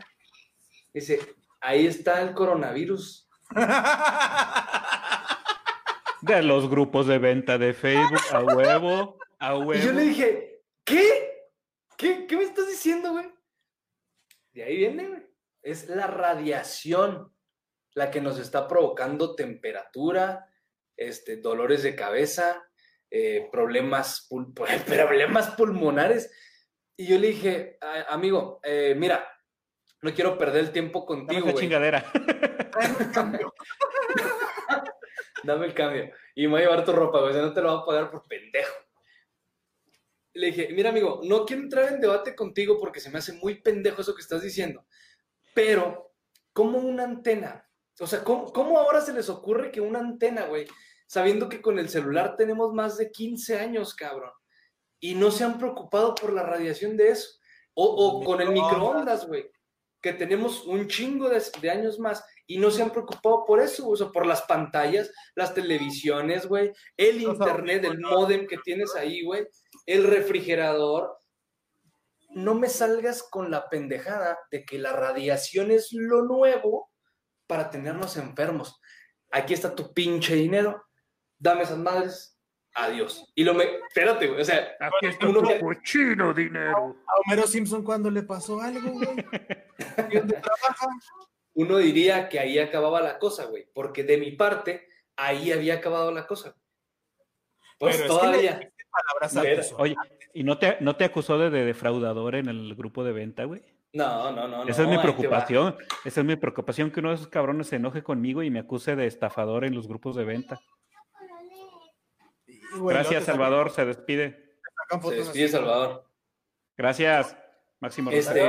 Dice, ahí está el coronavirus. *laughs* De los grupos de venta de Facebook, a huevo, a huevo. Y yo le dije, ¿qué? ¿Qué, qué me estás diciendo, güey? De ahí viene, güey. Es la radiación la que nos está provocando temperatura, este, dolores de cabeza, eh, problemas, pul- *laughs* problemas pulmonares. Y yo le dije, "A- amigo, eh, mira, no quiero perder el tiempo Dame contigo, esa güey. chingadera. *laughs* Dame el cambio. Y me voy a llevar tu ropa, güey. o sea, no te lo voy a pagar por pendejo. Le dije, mira, amigo, no quiero entrar en debate contigo porque se me hace muy pendejo eso que estás diciendo. Pero, ¿cómo una antena? O sea, ¿cómo, cómo ahora se les ocurre que una antena, güey? Sabiendo que con el celular tenemos más de 15 años, cabrón. Y no se han preocupado por la radiación de eso. O, o con el microondas, güey. Que tenemos un chingo de, de años más y no se han preocupado por eso, o sea, por las pantallas, las televisiones, güey, el internet, el modem que tienes ahí, güey, el refrigerador. No me salgas con la pendejada de que la radiación es lo nuevo para tenernos enfermos. Aquí está tu pinche dinero, dame esas madres, adiós. Y lo me, espérate, güey, o sea, Aquí está Uno tu que- cochino dinero. A Homero Simpson cuando le pasó algo, güey. *laughs* ¿Y dónde trabaja? Uno diría que ahí acababa la cosa, güey, porque de mi parte, ahí había acabado la cosa. Pues Pero es que le todavía. palabras. Oye, ¿y no te, no te acusó de, de defraudador en el grupo de venta, güey? No, no, no. Esa no, es mi preocupación. Esa es mi preocupación, que uno de esos cabrones se enoje conmigo y me acuse de estafador en los grupos de venta. Gracias, Salvador. Se despide. Se despide así. Salvador. Gracias, Máximo. Este.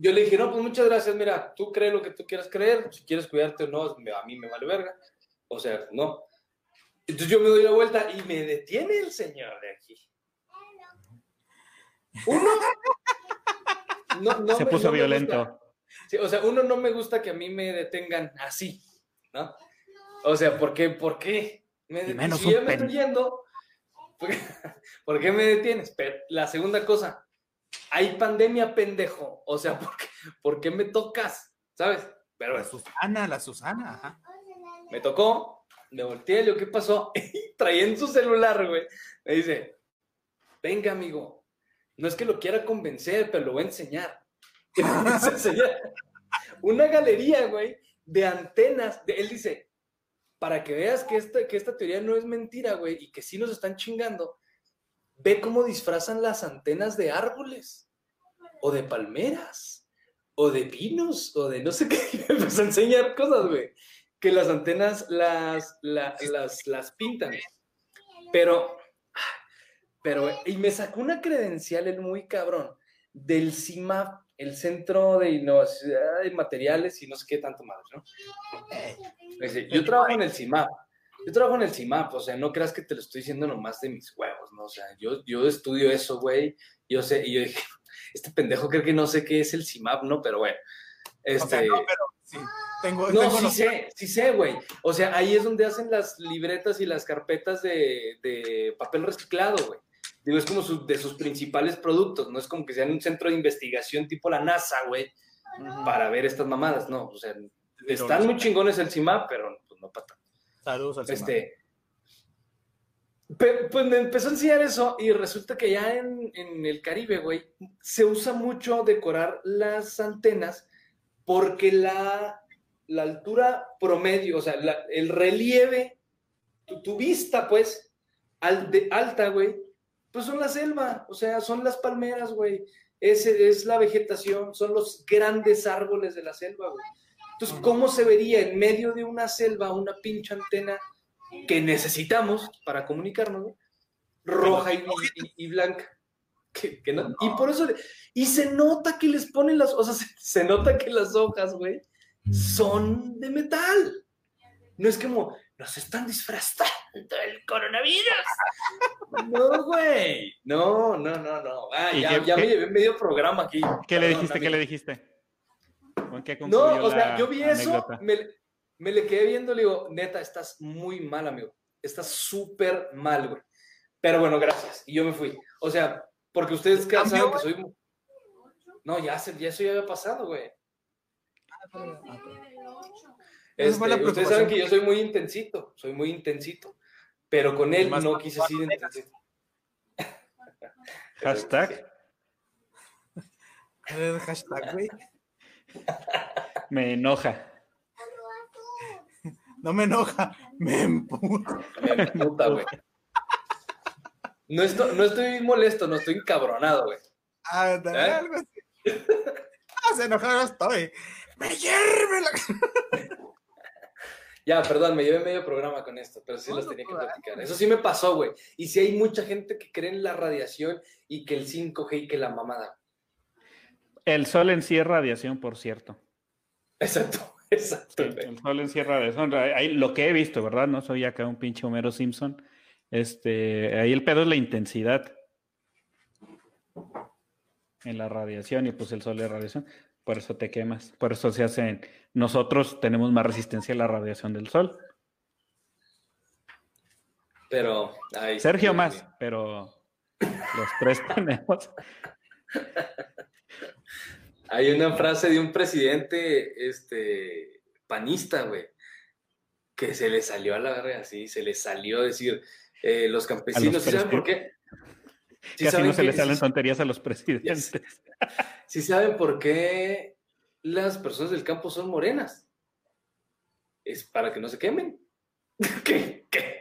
Yo le dije, no, pues muchas gracias, mira, tú crees lo que tú quieras creer, si quieres cuidarte o no, a mí me vale verga. O sea, no. Entonces yo me doy la vuelta y me detiene el señor de aquí. Uno, no, no Se me- puso no violento. Sí, o sea, uno no me gusta que a mí me detengan así, ¿no? O sea, ¿por qué? ¿Por qué? Me menos si ya me estoy yendo, ¿por *laughs* qué, por qué me detienes? Pero la segunda cosa, hay pandemia, pendejo. O sea, *laughs* ¿por qué, por qué me tocas? ¿Sabes? Pero La Susana, la Susana, ajá. me tocó, me volteé, le ¿qué pasó? *laughs* Y traía en su celular, güey. Me dice, venga, amigo, no es que lo quiera convencer, pero lo voy a enseñar *laughs* Una galería, güey, de antenas. De, él dice, para que veas que esta, que esta teoría no es mentira, güey, y que sí nos están chingando, ve cómo disfrazan las antenas de árboles, o de palmeras, o de pinos, o de no sé qué. *laughs* A enseñar cosas, güey que las antenas las, la- las, las pintan. Pero, pero, y me sacó una credencial el muy cabrón del CIMAP, el Centro de Innovación de Materiales y no sé qué tanto más, ¿no? Yo trabajo en el CIMAP. Yo trabajo en el CIMAP, o sea, no creas que te lo estoy diciendo nomás de mis huevos, ¿no? O sea, yo, yo estudio eso, güey. Yo sé, y yo dije, *laughs* este pendejo cree que no sé qué es el CIMAP, ¿no? Pero bueno. Este, O sea, no, pero sí. Tengo, no, tengo sí sé, sí sé, güey. O sea, ahí es donde hacen las libretas y las carpetas de, de papel reciclado, güey. Digo, es como su- de sus principales productos, no es como que sean un centro de investigación tipo la NASA, güey, para ver estas mamadas, no. O sea, están muy chingones el CIMAP, pero pues, no para. Saludos al. Este, Pues me empezó a enseñar eso y resulta que ya en, el Caribe, güey, se usa mucho decorar las antenas porque la, la altura promedio, o sea, el relieve, tu, tu vista, pues, al, de, alta, güey, pues son la selva, o sea, son las palmeras, güey, es, es la vegetación, son los grandes árboles de la selva, güey. Entonces, ¿cómo se vería en medio de una selva una pinche antena que necesitamos para comunicarnos, ¿no? roja y, y- y blanca. Que- que no- Y por eso, le- y se nota que les ponen las, o sea, se, se nota que las hojas, güey, son de metal. No es como, nos están disfrazando el coronavirus. No, güey. No, no, no, no. Ah, ¿Y ya, ya me llevé medio programa aquí. ¿Qué le dijiste? ¿Qué le dijiste? ¿Con qué No, o sea, yo vi eso, me, me le quedé viendo, le digo, neta, estás muy mal, amigo. Estás súper mal, güey. Pero bueno, gracias. Y yo me fui. O sea, porque ustedes que ¿Cambió, saben que soy... No, ya, se- ya eso ya había pasado, güey. La Este, ustedes saben que yo soy muy intensito, soy muy intensito. Pero con él no quise ser intensito. Hashtag *laughs* El hashtag, güey. Me enoja. No me enoja, me empuja. Me güey. No estoy, no estoy molesto, no estoy encabronado, güey. Ah, dale, ¿Eh? algo así. Ah, se enojado estoy. Me hierve la. Ya, perdón, me llevé medio programa con esto, pero sí No, los no, tenía que platicar. Eso sí me pasó, güey. Y sí hay mucha gente que cree en la radiación y que el 5G y que la mamada. El sol en sí es radiación, por cierto. Exacto, *laughs* exacto. Sí, el sol en sí es radiación. Ahí, lo que he visto, ¿verdad? No soy acá un pinche Homero Simpson. Este, ahí el pedo es la intensidad en la radiación y pues el sol es radiación. Por eso te quemas. Por eso se hacen. Nosotros tenemos más resistencia a la radiación del sol. Pero, ay, Sergio más, pero los tres *laughs* tenemos. Hay una frase de un presidente este, panista, güey, que se le salió a la verga así, se le salió a decir, eh, los campesinos, ¿sí saben por qué? ¿Sí Casi saben no se le salen tonterías a los presidentes. *laughs* sí saben por qué las personas del campo son morenas? Es para que no se quemen. *laughs* ¿Qué? ¿Qué?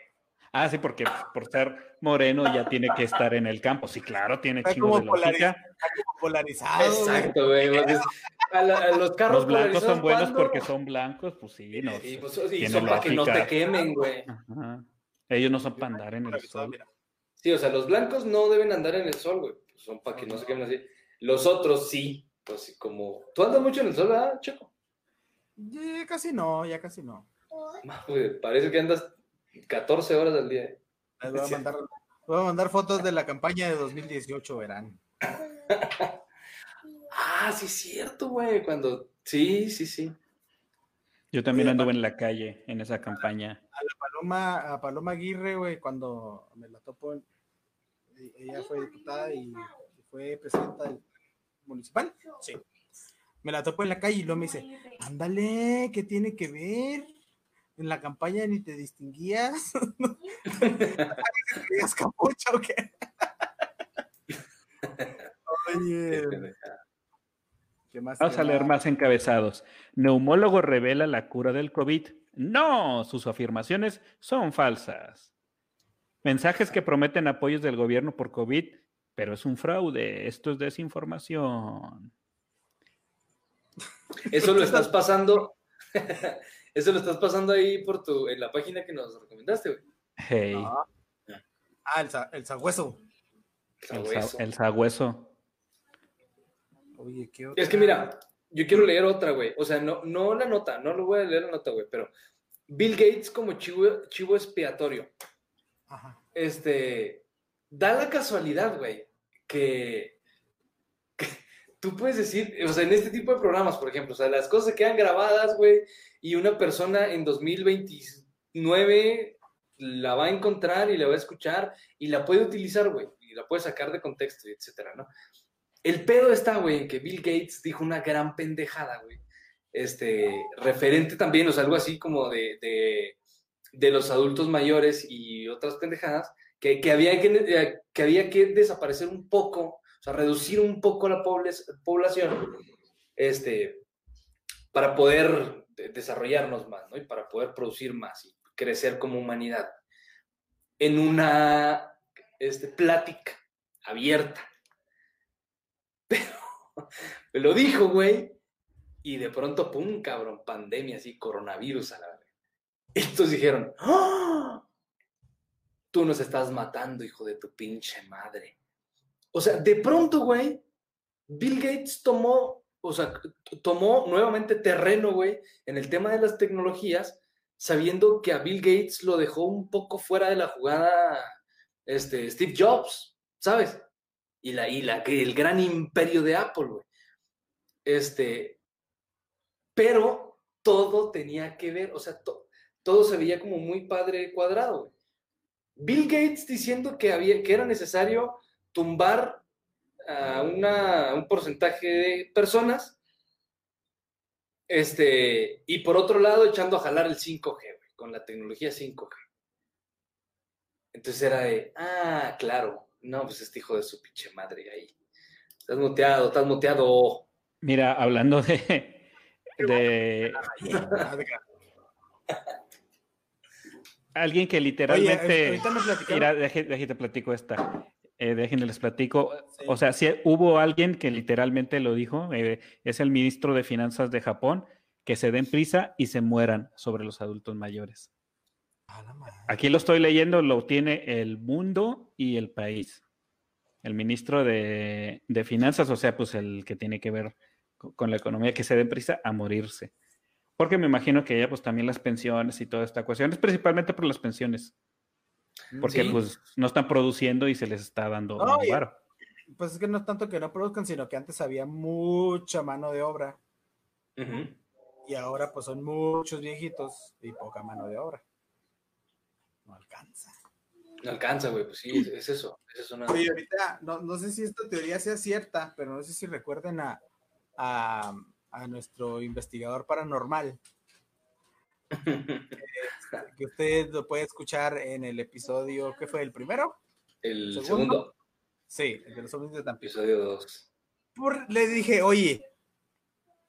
Ah, sí, porque por ser moreno ya tiene que estar en el campo. Sí, claro, tiene Está chingo como de lógica. como polarizado. Exacto, güey. *laughs* pues, A, la- a los carros Los blancos son buenos ¿cuándo? porque son blancos, pues sí, no. Y, pues, y son para que no te quemen, güey. Ajá. Ellos no son para andar en el sol. mira. Sí, o sea, los blancos no deben andar en el sol, güey. Pues son para que no se quemen así. Los otros sí. Pues sí, como. Tú andas mucho en el sol, ¿verdad, Checo? Ya casi no, ya casi no. No, güey, parece que andas 14 horas al día. ¿eh? Les voy a mandar, voy a mandar fotos de la campaña de 2018, verán. Ah, sí, es cierto, güey. Cuando. Sí, sí, sí. Yo también anduve en la calle en esa campaña. A la Paloma, a Paloma Aguirre, güey, cuando me la topo, e- ella fue diputada y fue presidenta del municipal. Sí. Me la topo en la calle y luego me dice, ándale, ¿qué tiene que ver? En la campaña ni te distinguías. *laughs* *laughs* ¿Tenías capucha o qué? Oye, ¿qué más? Vamos a leer más encabezados. Neumólogo revela la cura del COVID. No, sus afirmaciones son falsas. Mensajes que prometen apoyos del gobierno por COVID, pero es un fraude. Esto es desinformación. Eso lo estás pasando. *laughs* Eso lo estás pasando ahí por tu. En la página que nos recomendaste, güey. Hey, Ah, Ah, el, sa- el sagüeso. El, hueso. sa- el sagüeso. Oye, ¿qué otra? Es que mira, yo quiero leer otra, güey. O sea, no, no la nota, no lo voy a leer la nota, güey, pero Bill Gates como chivo, chivo expiatorio. Ajá. Este, da la casualidad, güey, que tú puedes decir, o sea, en este tipo de programas, por ejemplo, o sea, las cosas se quedan grabadas, güey, y una persona en 2029 la va a encontrar y la va a escuchar y la puede utilizar, güey, y la puede sacar de contexto, etcétera, ¿no? El pedo está, güey, en que Bill Gates dijo una gran pendejada, güey. Este, referente también, o sea, algo así como de, de, de los adultos mayores y otras pendejadas, que, que había que, eh, que había que desaparecer un poco, o sea, reducir un poco la poblac- población, este, para poder de- desarrollarnos más, ¿no? Y para poder producir más y crecer como humanidad. En una este, plática abierta. *laughs* Pero me lo dijo, güey, y de pronto, pum, cabrón, pandemia, así, coronavirus a la vez. Estos dijeron, ¡Ah! tú nos estás matando, hijo de tu pinche madre. O sea, de pronto, güey, Bill Gates tomó, o sea, tomó nuevamente terreno, güey, en el tema de las tecnologías, sabiendo que a Bill Gates lo dejó un poco fuera de la jugada, este, Steve Jobs, ¿sabes? Y, la, y la, el gran imperio de Apple, güey. Este, pero todo tenía que ver, o sea, to- todo se veía como muy padre cuadrado. Bill Gates diciendo que, había, que era necesario tumbar a una, un porcentaje de personas, este, y por otro lado echando a jalar el 5G, güey, con la tecnología 5G. Entonces era de, ah, claro, no, pues este hijo de su pinche madre ahí. Estás muteado, estás muteado. Mira, hablando de, de alguien que Oye, literalmente... ahorita me platicaron. Mira, deje- déjate platico esta. Eh, déjenme les platico. Sí. O sea, sí hubo alguien que literalmente lo dijo, eh, es el ministro de Finanzas de Japón, que se den prisa y se mueran sobre los adultos mayores. Aquí lo estoy leyendo, lo tiene el mundo y el país. El ministro de, de Finanzas, o sea, pues el que tiene que ver co- con la economía, que se den prisa a morirse. Porque me imagino que ella, pues también las pensiones y toda esta cuestión, es principalmente por las pensiones, porque Sí. pues no están produciendo y se les está dando No, y-. Pues es que no es tanto que no produzcan, sino que antes había mucha mano de obra y ahora pues son muchos viejitos y poca mano de obra. No alcanza. No alcanza, güey, pues sí, es, es eso. Es eso nada. Oye, ahorita, no, no sé si esta teoría sea cierta, pero no sé si recuerden a, a, a nuestro investigador paranormal, que usted lo puede escuchar en el episodio, ¿qué fue? ¿El primero? El ¿Segundo? segundo, Sí, el de los ovnis de Tampico. episodio 2. Por- le dije, oye,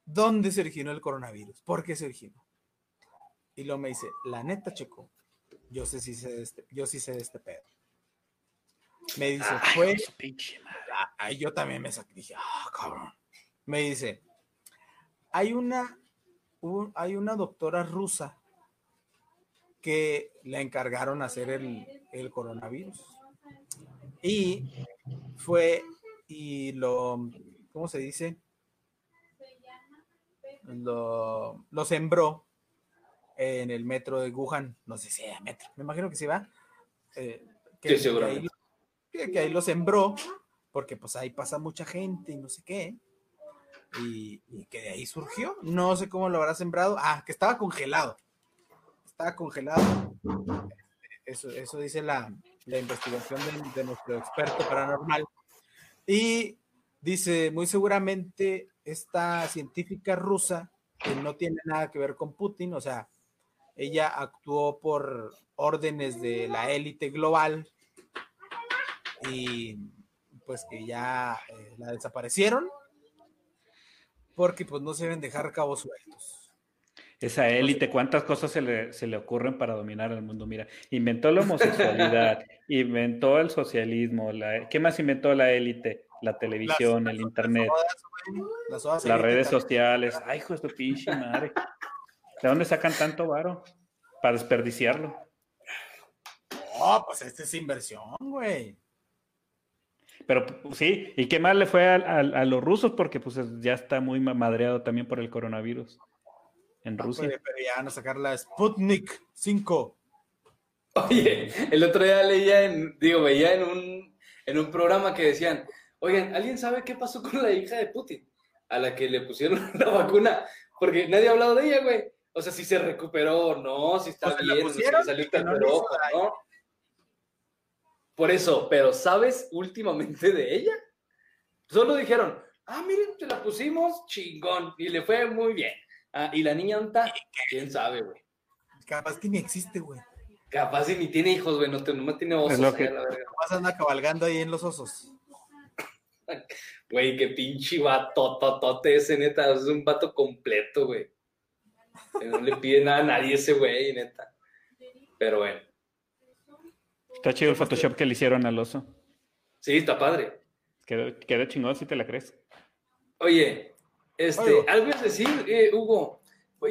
¿dónde se originó el coronavirus? ¿Por qué se originó? Y luego me dice, la neta, Checo, yo sé si sé de este, yo sí sé de este pedo. Me dice, fue. Ah, ahí yo también me saqué, dije, ah, cabrón. Me dice, hay una, un- hay una doctora rusa que le encargaron hacer el, el coronavirus. Y fue y lo, ¿cómo se dice? Lo, lo sembró en el metro de Wuhan. No sé si era metro, me imagino que sí va. Eh, que, Sí, que ahí, que ahí lo sembró, porque pues ahí pasa mucha gente y no sé qué. Y, que de ahí surgió. No sé cómo lo habrá sembrado. Ah, que estaba congelado. Estaba congelado. Eso, eso dice la, la investigación de, de nuestro experto paranormal. Y dice, muy seguramente esta científica rusa, que no tiene nada que ver con Putin, o sea, ella actuó por órdenes de la élite global y pues que ya eh, la desaparecieron porque pues no se deben dejar cabos sueltos. Esa élite, ¿cuántas cosas se le, se le ocurren para dominar el mundo? Mira, inventó la homosexualidad, *laughs* inventó el socialismo, la, ¿qué más inventó la élite? La televisión, el internet, Las, las redes sociales. Ay, hijo de pinche madre. ¿De dónde sacan tanto varo? Para desperdiciarlo. No, pues esta es inversión, güey. Pero pues, sí, ¿y qué mal le fue a, a- a los rusos? Porque pues ya está muy ma- madreado también por el coronavirus en No, Rusia. pues, pero ya van a sacar la Sputnik 5. Oye, el otro día leía en, digo, veía en un, en un programa que decían, oigan, ¿alguien sabe qué pasó con la hija de Putin? A la que le pusieron *laughs* la vacuna, porque nadie ha hablado de ella, güey. O sea, si se recuperó o no, si está Pues bien, si salió que no ¿no? Por eso, pero ¿sabes últimamente de ella? Solo dijeron, ah, miren, te la pusimos, chingón, y le fue muy bien. Ah, y la niña anta, quién sabe, güey. Capaz que ni existe, güey. Capaz si ni tiene hijos, güey, no, te, no tiene osos. Es lo que- allá, la verga. Capaz anda cabalgando ahí en los osos. Güey, qué pinche vato, totote ese, neta. Es un vato completo, güey. Que No le pide nada a nadie ese güey, neta. Pero bueno. Está chido el Photoshop que le hicieron al oso. Sí, está padre. Quedó, quedó chingón si te la crees. Oye, este, Oigo. algo es decir, eh, Hugo.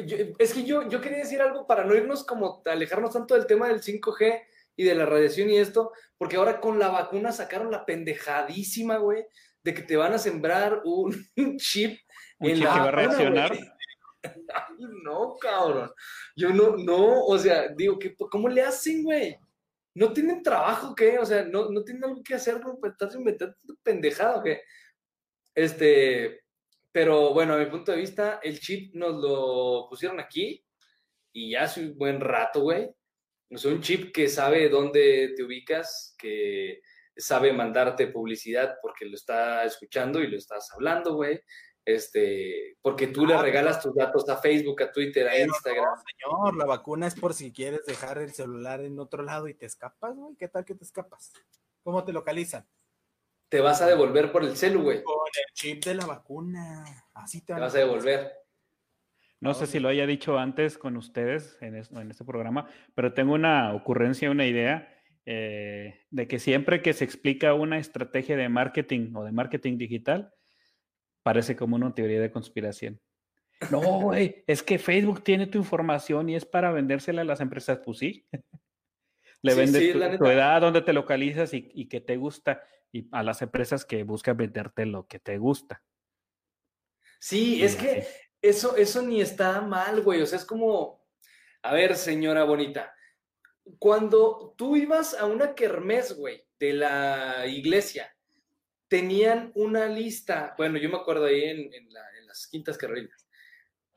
Yo- es que yo, yo quería decir algo para no irnos como alejarnos tanto del tema del 5G y de la radiación y esto, porque ahora con la vacuna sacaron la pendejadísima, güey, de que te van a sembrar un *laughs* chip Un en chip la que va a vacuna, reaccionar. güey. *laughs* Ay, no, cabrón. Yo no, no, o sea, digo, ¿qué, ¿cómo le hacen, güey? ¿No tienen trabajo, qué? O sea, ¿no, no tienen algo que hacer como para estarse inventando pendejada, o qué? Este, pero bueno, a mi punto de vista, el chip nos lo pusieron aquí y ya hace un buen rato, güey. Es un chip que sabe dónde te ubicas, que sabe mandarte publicidad porque lo está escuchando y lo estás hablando, güey. Este, porque tú le Ah, regalas tus datos a Facebook, a Twitter, a Pero Instagram. no, señor, la vacuna es por si quieres dejar el celular en otro lado y te escapas, güey. ¿Qué tal que te escapas? ¿Cómo te localizan? Te vas a devolver por el celu, güey. Con el chip de la vacuna. Así te vas a devolver. No sé si lo haya dicho antes con ustedes en, es- en este programa, pero tengo una ocurrencia, una idea eh, de que siempre que se explica una estrategia de marketing o de marketing digital, parece como una teoría de conspiración. No, güey, es que Facebook tiene tu información y es para vendérsela a las empresas. Pues sí. *laughs* Le Sí, vendes sí, tu, edad, dónde te localizas y, y qué te gusta, y a las empresas que buscan venderte lo que te gusta. Sí, es que eso, eso ni está mal, güey. O sea, es como, a ver, señora bonita, cuando tú ibas a una kermés, güey, de la iglesia, tenían una lista, bueno, yo me acuerdo ahí en, en la- en las Quintas Carolinas,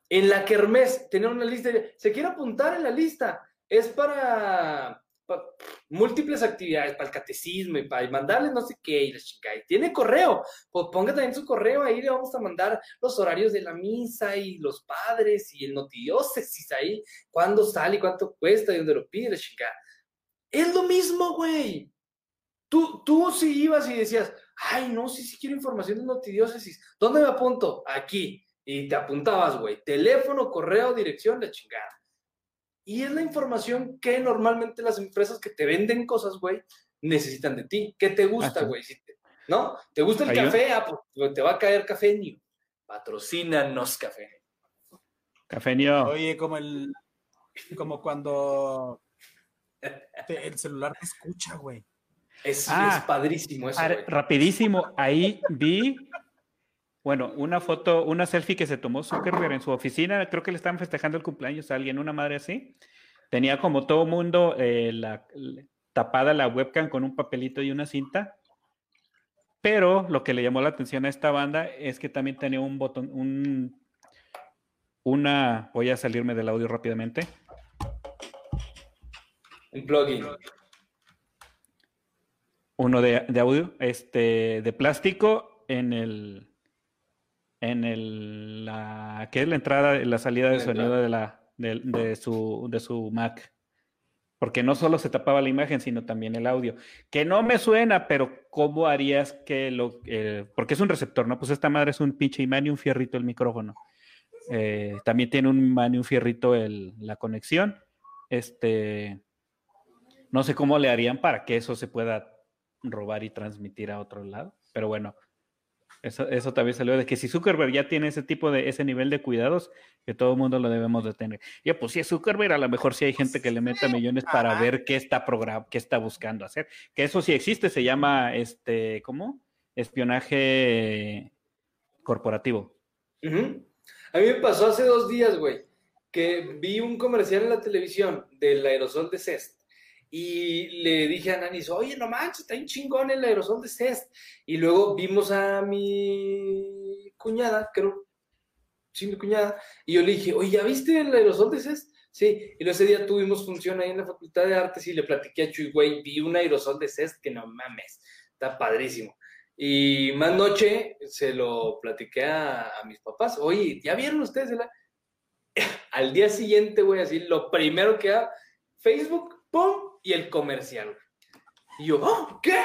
en la kermés tenían una lista, se quiere apuntar en la lista, es para, pa- múltiples actividades, para el catecismo y para mandarles no sé qué, y la chica, y tiene correo, pues ponga también su correo, ahí le vamos a mandar los horarios de la misa y los padres y el notidiócesis ahí, cuándo sale cuánto cuesta y dónde lo pide la chica. Es lo mismo, güey. Tú, tú sí ibas y decías, ay, no, sí, sí quiero información de notidiócesis. ¿Dónde me apunto? Aquí. Y te apuntabas, güey. Teléfono, correo, dirección, la chingada. Y es la información que normalmente las empresas que te venden cosas, güey, necesitan de ti. ¿Qué te gusta, güey? Si ¿No? ¿Te gusta el café? Ah, pues te va a caer café, New. Patrocínanos café. Cafeño. Oye, como el. Como cuando. te- el celular te escucha, güey. Es, Ah, es padrísimo eso, Ah, rapidísimo, ahí vi, bueno, una foto, una selfie que se tomó Zuckerberg en su oficina, creo que le estaban festejando el cumpleaños a alguien, una madre así. Tenía como todo mundo eh, la, la- tapada la webcam con un papelito y una cinta. Pero lo que le llamó la atención a esta banda es que también tenía un botón, un, una, voy a salirme del audio rápidamente. Un plugin. Uno de, de audio, este, de plástico en el, en el, la, ¿qué es la entrada, la salida de sonido de la, de, de su, de su Mac? Porque no solo se tapaba la imagen, sino también el audio. Que no me suena, pero ¿cómo harías que lo, eh, porque es un receptor, ¿no? Pues esta madre es un pinche imán y un fierrito el micrófono. Eh, también tiene un imán y un fierrito el, la conexión. Este, no sé cómo le harían para que eso se pueda robar y transmitir a otro lado. Pero bueno, eso, eso también salió de que si Zuckerberg ya tiene ese tipo de, ese nivel de cuidados, que todo el mundo lo debemos de tener. Ya, pues si es Zuckerberg, a lo mejor sí hay gente que le meta millones para ver qué está program qué está buscando hacer. Que eso sí existe, se llama este, ¿cómo? Espionaje corporativo. A mí me pasó hace dos días, güey, que vi un comercial en la televisión del aerosol de Cest. Y le dije a Nanis, oye, no manches, está bien chingón el aerosol de Cest. Y luego vimos a mi cuñada, creo, sí, mi cuñada, y yo le dije, oye, ¿ya viste el aerosol de Cest? Sí, y ese día tuvimos función ahí en la Facultad de Artes y le platiqué a Chuy, güey, vi un aerosol de Cest que no mames, está padrísimo. Y más noche se lo platiqué a, a mis papás. Oye, ¿ya vieron ustedes? el a-?" *laughs* Al día siguiente, güey, así, lo primero que hago, Facebook ¡pum! Y el comercial. güey. Y yo, "Oh, ¿qué?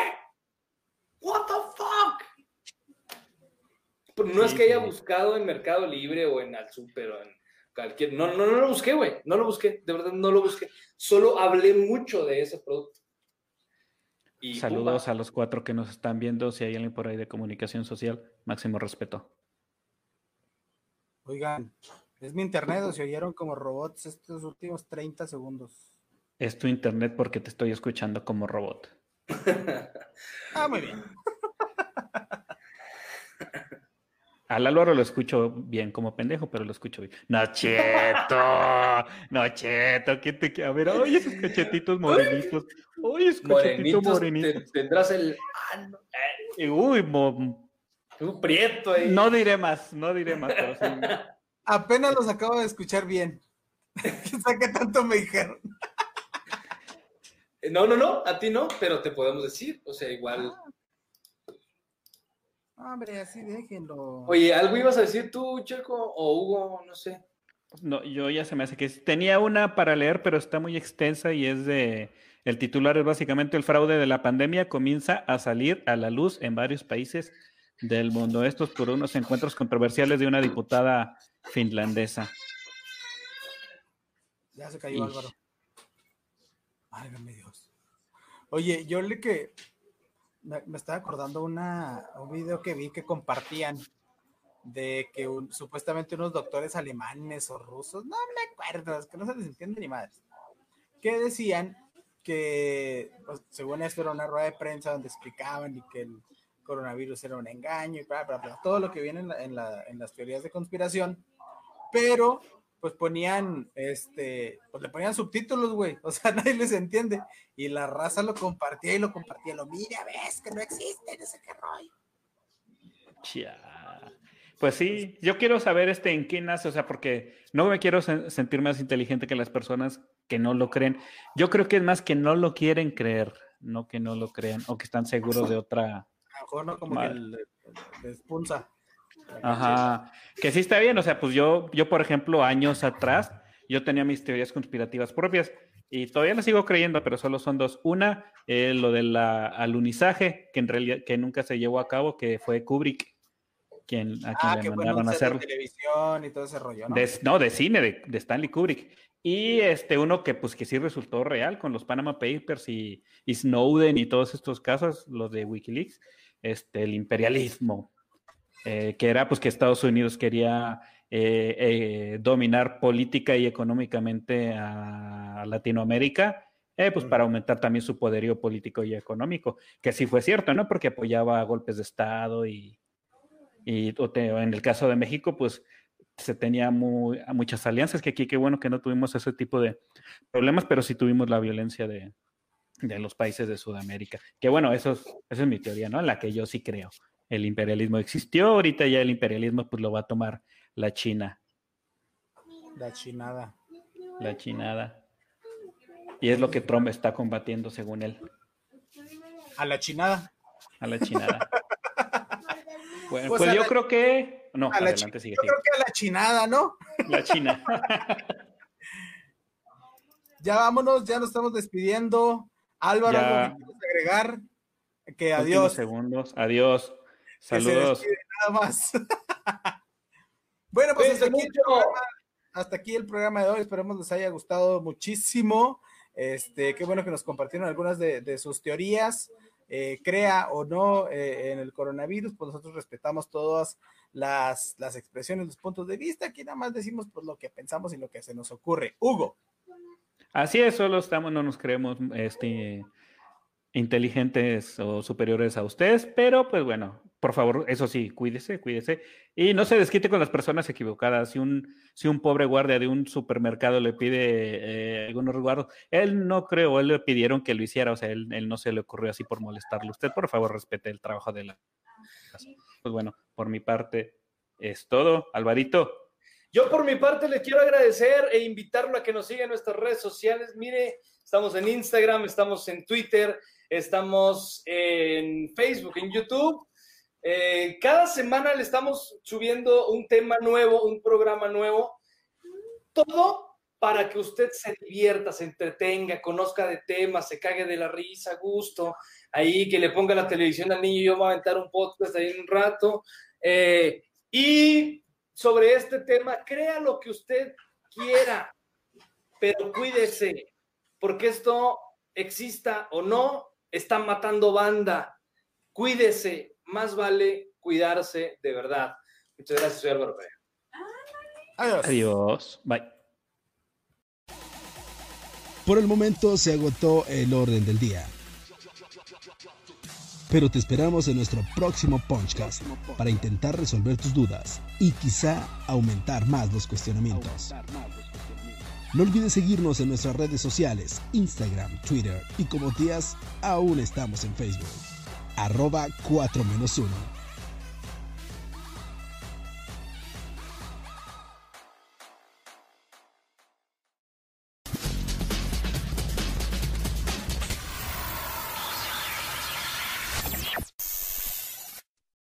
¿What the fuck? Pero no es que haya sí. buscado en Mercado Libre o en Al Super o en cualquier. No, no, no lo busqué, güey. No lo busqué. De verdad, no lo busqué. Solo hablé mucho de ese producto. Y Saludos a los cuatro que nos están viendo. Si hay alguien por ahí de comunicación social, máximo respeto. Oigan, es mi internet o se oyeron como robots estos últimos 30 segundos. Es tu internet porque te estoy escuchando como robot. Ah, muy bien. Al Álvaro lo escucho bien como pendejo, pero lo escucho bien. Nocheto, Nocheto, ¿qué te A ver, oye, esos cachetitos morenitos. Oye, esos cachetitos Morenitos, morenitos. te- tendrás el. Ah, no, eh, Uy, mo- un prieto ahí. no diré más, no diré más, pero sí. *laughs* Apenas los acabo de escuchar bien. *laughs* ¿Quién sabe qué tanto me dijeron? No, no, no, a ti no, pero te podemos decir. O sea, igual. Hombre, así déjenlo. Oye, ¿algo ibas a decir tú, Checo? O Hugo, no sé. No, yo ya se me hace que tenía una para leer, pero está muy extensa y es de. El titular es básicamente el fraude de la pandemia comienza a salir a la luz en varios países del mundo. Estos por unos encuentros controversiales de una diputada finlandesa. Ya se cayó Y- Álvaro. Válgame Dios. Oye, yo le que me, me estaba acordando una, un video que vi que compartían de que un- supuestamente unos doctores alemanes o rusos, no me acuerdo, es que no se les entiende ni madres, que decían que, pues, según esto era una rueda de prensa donde explicaban y que el coronavirus era un engaño y bla, bla, bla, todo lo que viene en, la- en la- en las teorías de conspiración, pero pues ponían, este, pues le ponían subtítulos, güey, o sea, *laughs* nadie les entiende, y la raza lo compartía y lo compartía, lo mira, ves que no existe, no sé qué rollo. Chia. Pues sí, yo quiero saber este en qué nace, o sea, porque no me quiero sen- sentir más inteligente que las personas que no lo creen. Yo creo que es más que no lo quieren creer, no que no lo crean o que están seguros de otra. A lo mejor no como Madre. que le, le expulsa. Ajá, que sí está bien, o sea, pues yo, yo por ejemplo, años atrás, yo tenía mis teorías conspirativas propias y todavía las sigo creyendo, pero solo son dos. Una, eh, lo del alunizaje, que en realidad que nunca se llevó a cabo, que fue Kubrick quien a quien Ah, le que mandaron a set de hacerlo. televisión y todo ese rollo, ¿no? De, no, de cine, de, de Stanley Kubrick. Y este uno que pues que sí resultó real con los Panama Papers y, y Snowden y todos estos casos, los de Wikileaks, este, el imperialismo, eh, que era pues que Estados Unidos quería eh, eh, dominar política y económicamente a Latinoamérica, eh, pues para aumentar también su poderío político y económico, que sí fue cierto, ¿no? Porque apoyaba golpes de Estado y, y en el caso de México, pues se tenía muy, muchas alianzas, que aquí qué bueno que no tuvimos ese tipo de problemas, pero sí tuvimos la violencia de, de los países de Sudamérica. Que bueno, eso es, esa es mi teoría, ¿no? En la que yo sí creo. El imperialismo existió, ahorita ya el imperialismo pues lo va a tomar la China, La chinada. la chinada. Y es lo que Trump está combatiendo, según él, A la chinada. a la chinada. *laughs* Bueno, Pues pues, yo la- creo que... No, A la adelante, chi- sigue, Yo sigue. creo que a la chinada, ¿no? La China. *laughs* Ya vámonos, ya nos estamos despidiendo. Álvaro, Ya. ¿algo que agregar? Que Últimos adiós. segundos. Adiós. Que se Saludos. nada más. *laughs* bueno, pues hasta aquí, el programa, hasta aquí el programa de hoy. Esperemos les haya gustado muchísimo. Este, qué bueno que nos compartieron algunas de, de sus teorías. Eh, crea o no eh, en el coronavirus, pues nosotros respetamos todas las, las expresiones, los puntos de vista. Aquí nada más decimos pues, lo que pensamos y lo que se nos ocurre. Hugo. Así es, solo estamos, no nos creemos este, inteligentes o superiores a ustedes, pero pues bueno, por favor, eso sí, cuídese, cuídese y no se desquite con las personas equivocadas. Si un, si un pobre guardia de un supermercado le pide eh, algunos resguardos, él no creo, él le pidieron que lo hiciera, o sea, él, él no se le ocurrió así por molestarlo. Usted, por favor, respete el trabajo de la. Pues bueno, por mi parte es todo. Alvarito, Yo por mi parte le quiero agradecer e invitarlo a que nos siga en nuestras redes sociales. Mire, estamos en Instagram, estamos en Twitter, estamos en Facebook, en YouTube. Eh, cada semana le estamos subiendo un tema nuevo, un programa nuevo. Todo para que usted se divierta, se entretenga, conozca de temas, se cague de la risa, gusto, ahí que le ponga la televisión al niño, yo voy a aventar un podcast ahí un rato. Eh, y sobre este tema, crea lo que usted quiera, pero cuídese, porque esto exista o no, está matando banda. Cuídese, más vale cuidarse de verdad. Muchas gracias, soy Álvaro Adiós. Adiós. Bye. Por el momento se agotó el orden del día. Pero te esperamos en nuestro próximo Punchcast para intentar resolver tus dudas y quizá aumentar más los cuestionamientos. No olvides seguirnos en nuestras redes sociales, Instagram, Twitter y como tías, aún estamos en Facebook. Arroba 4 1.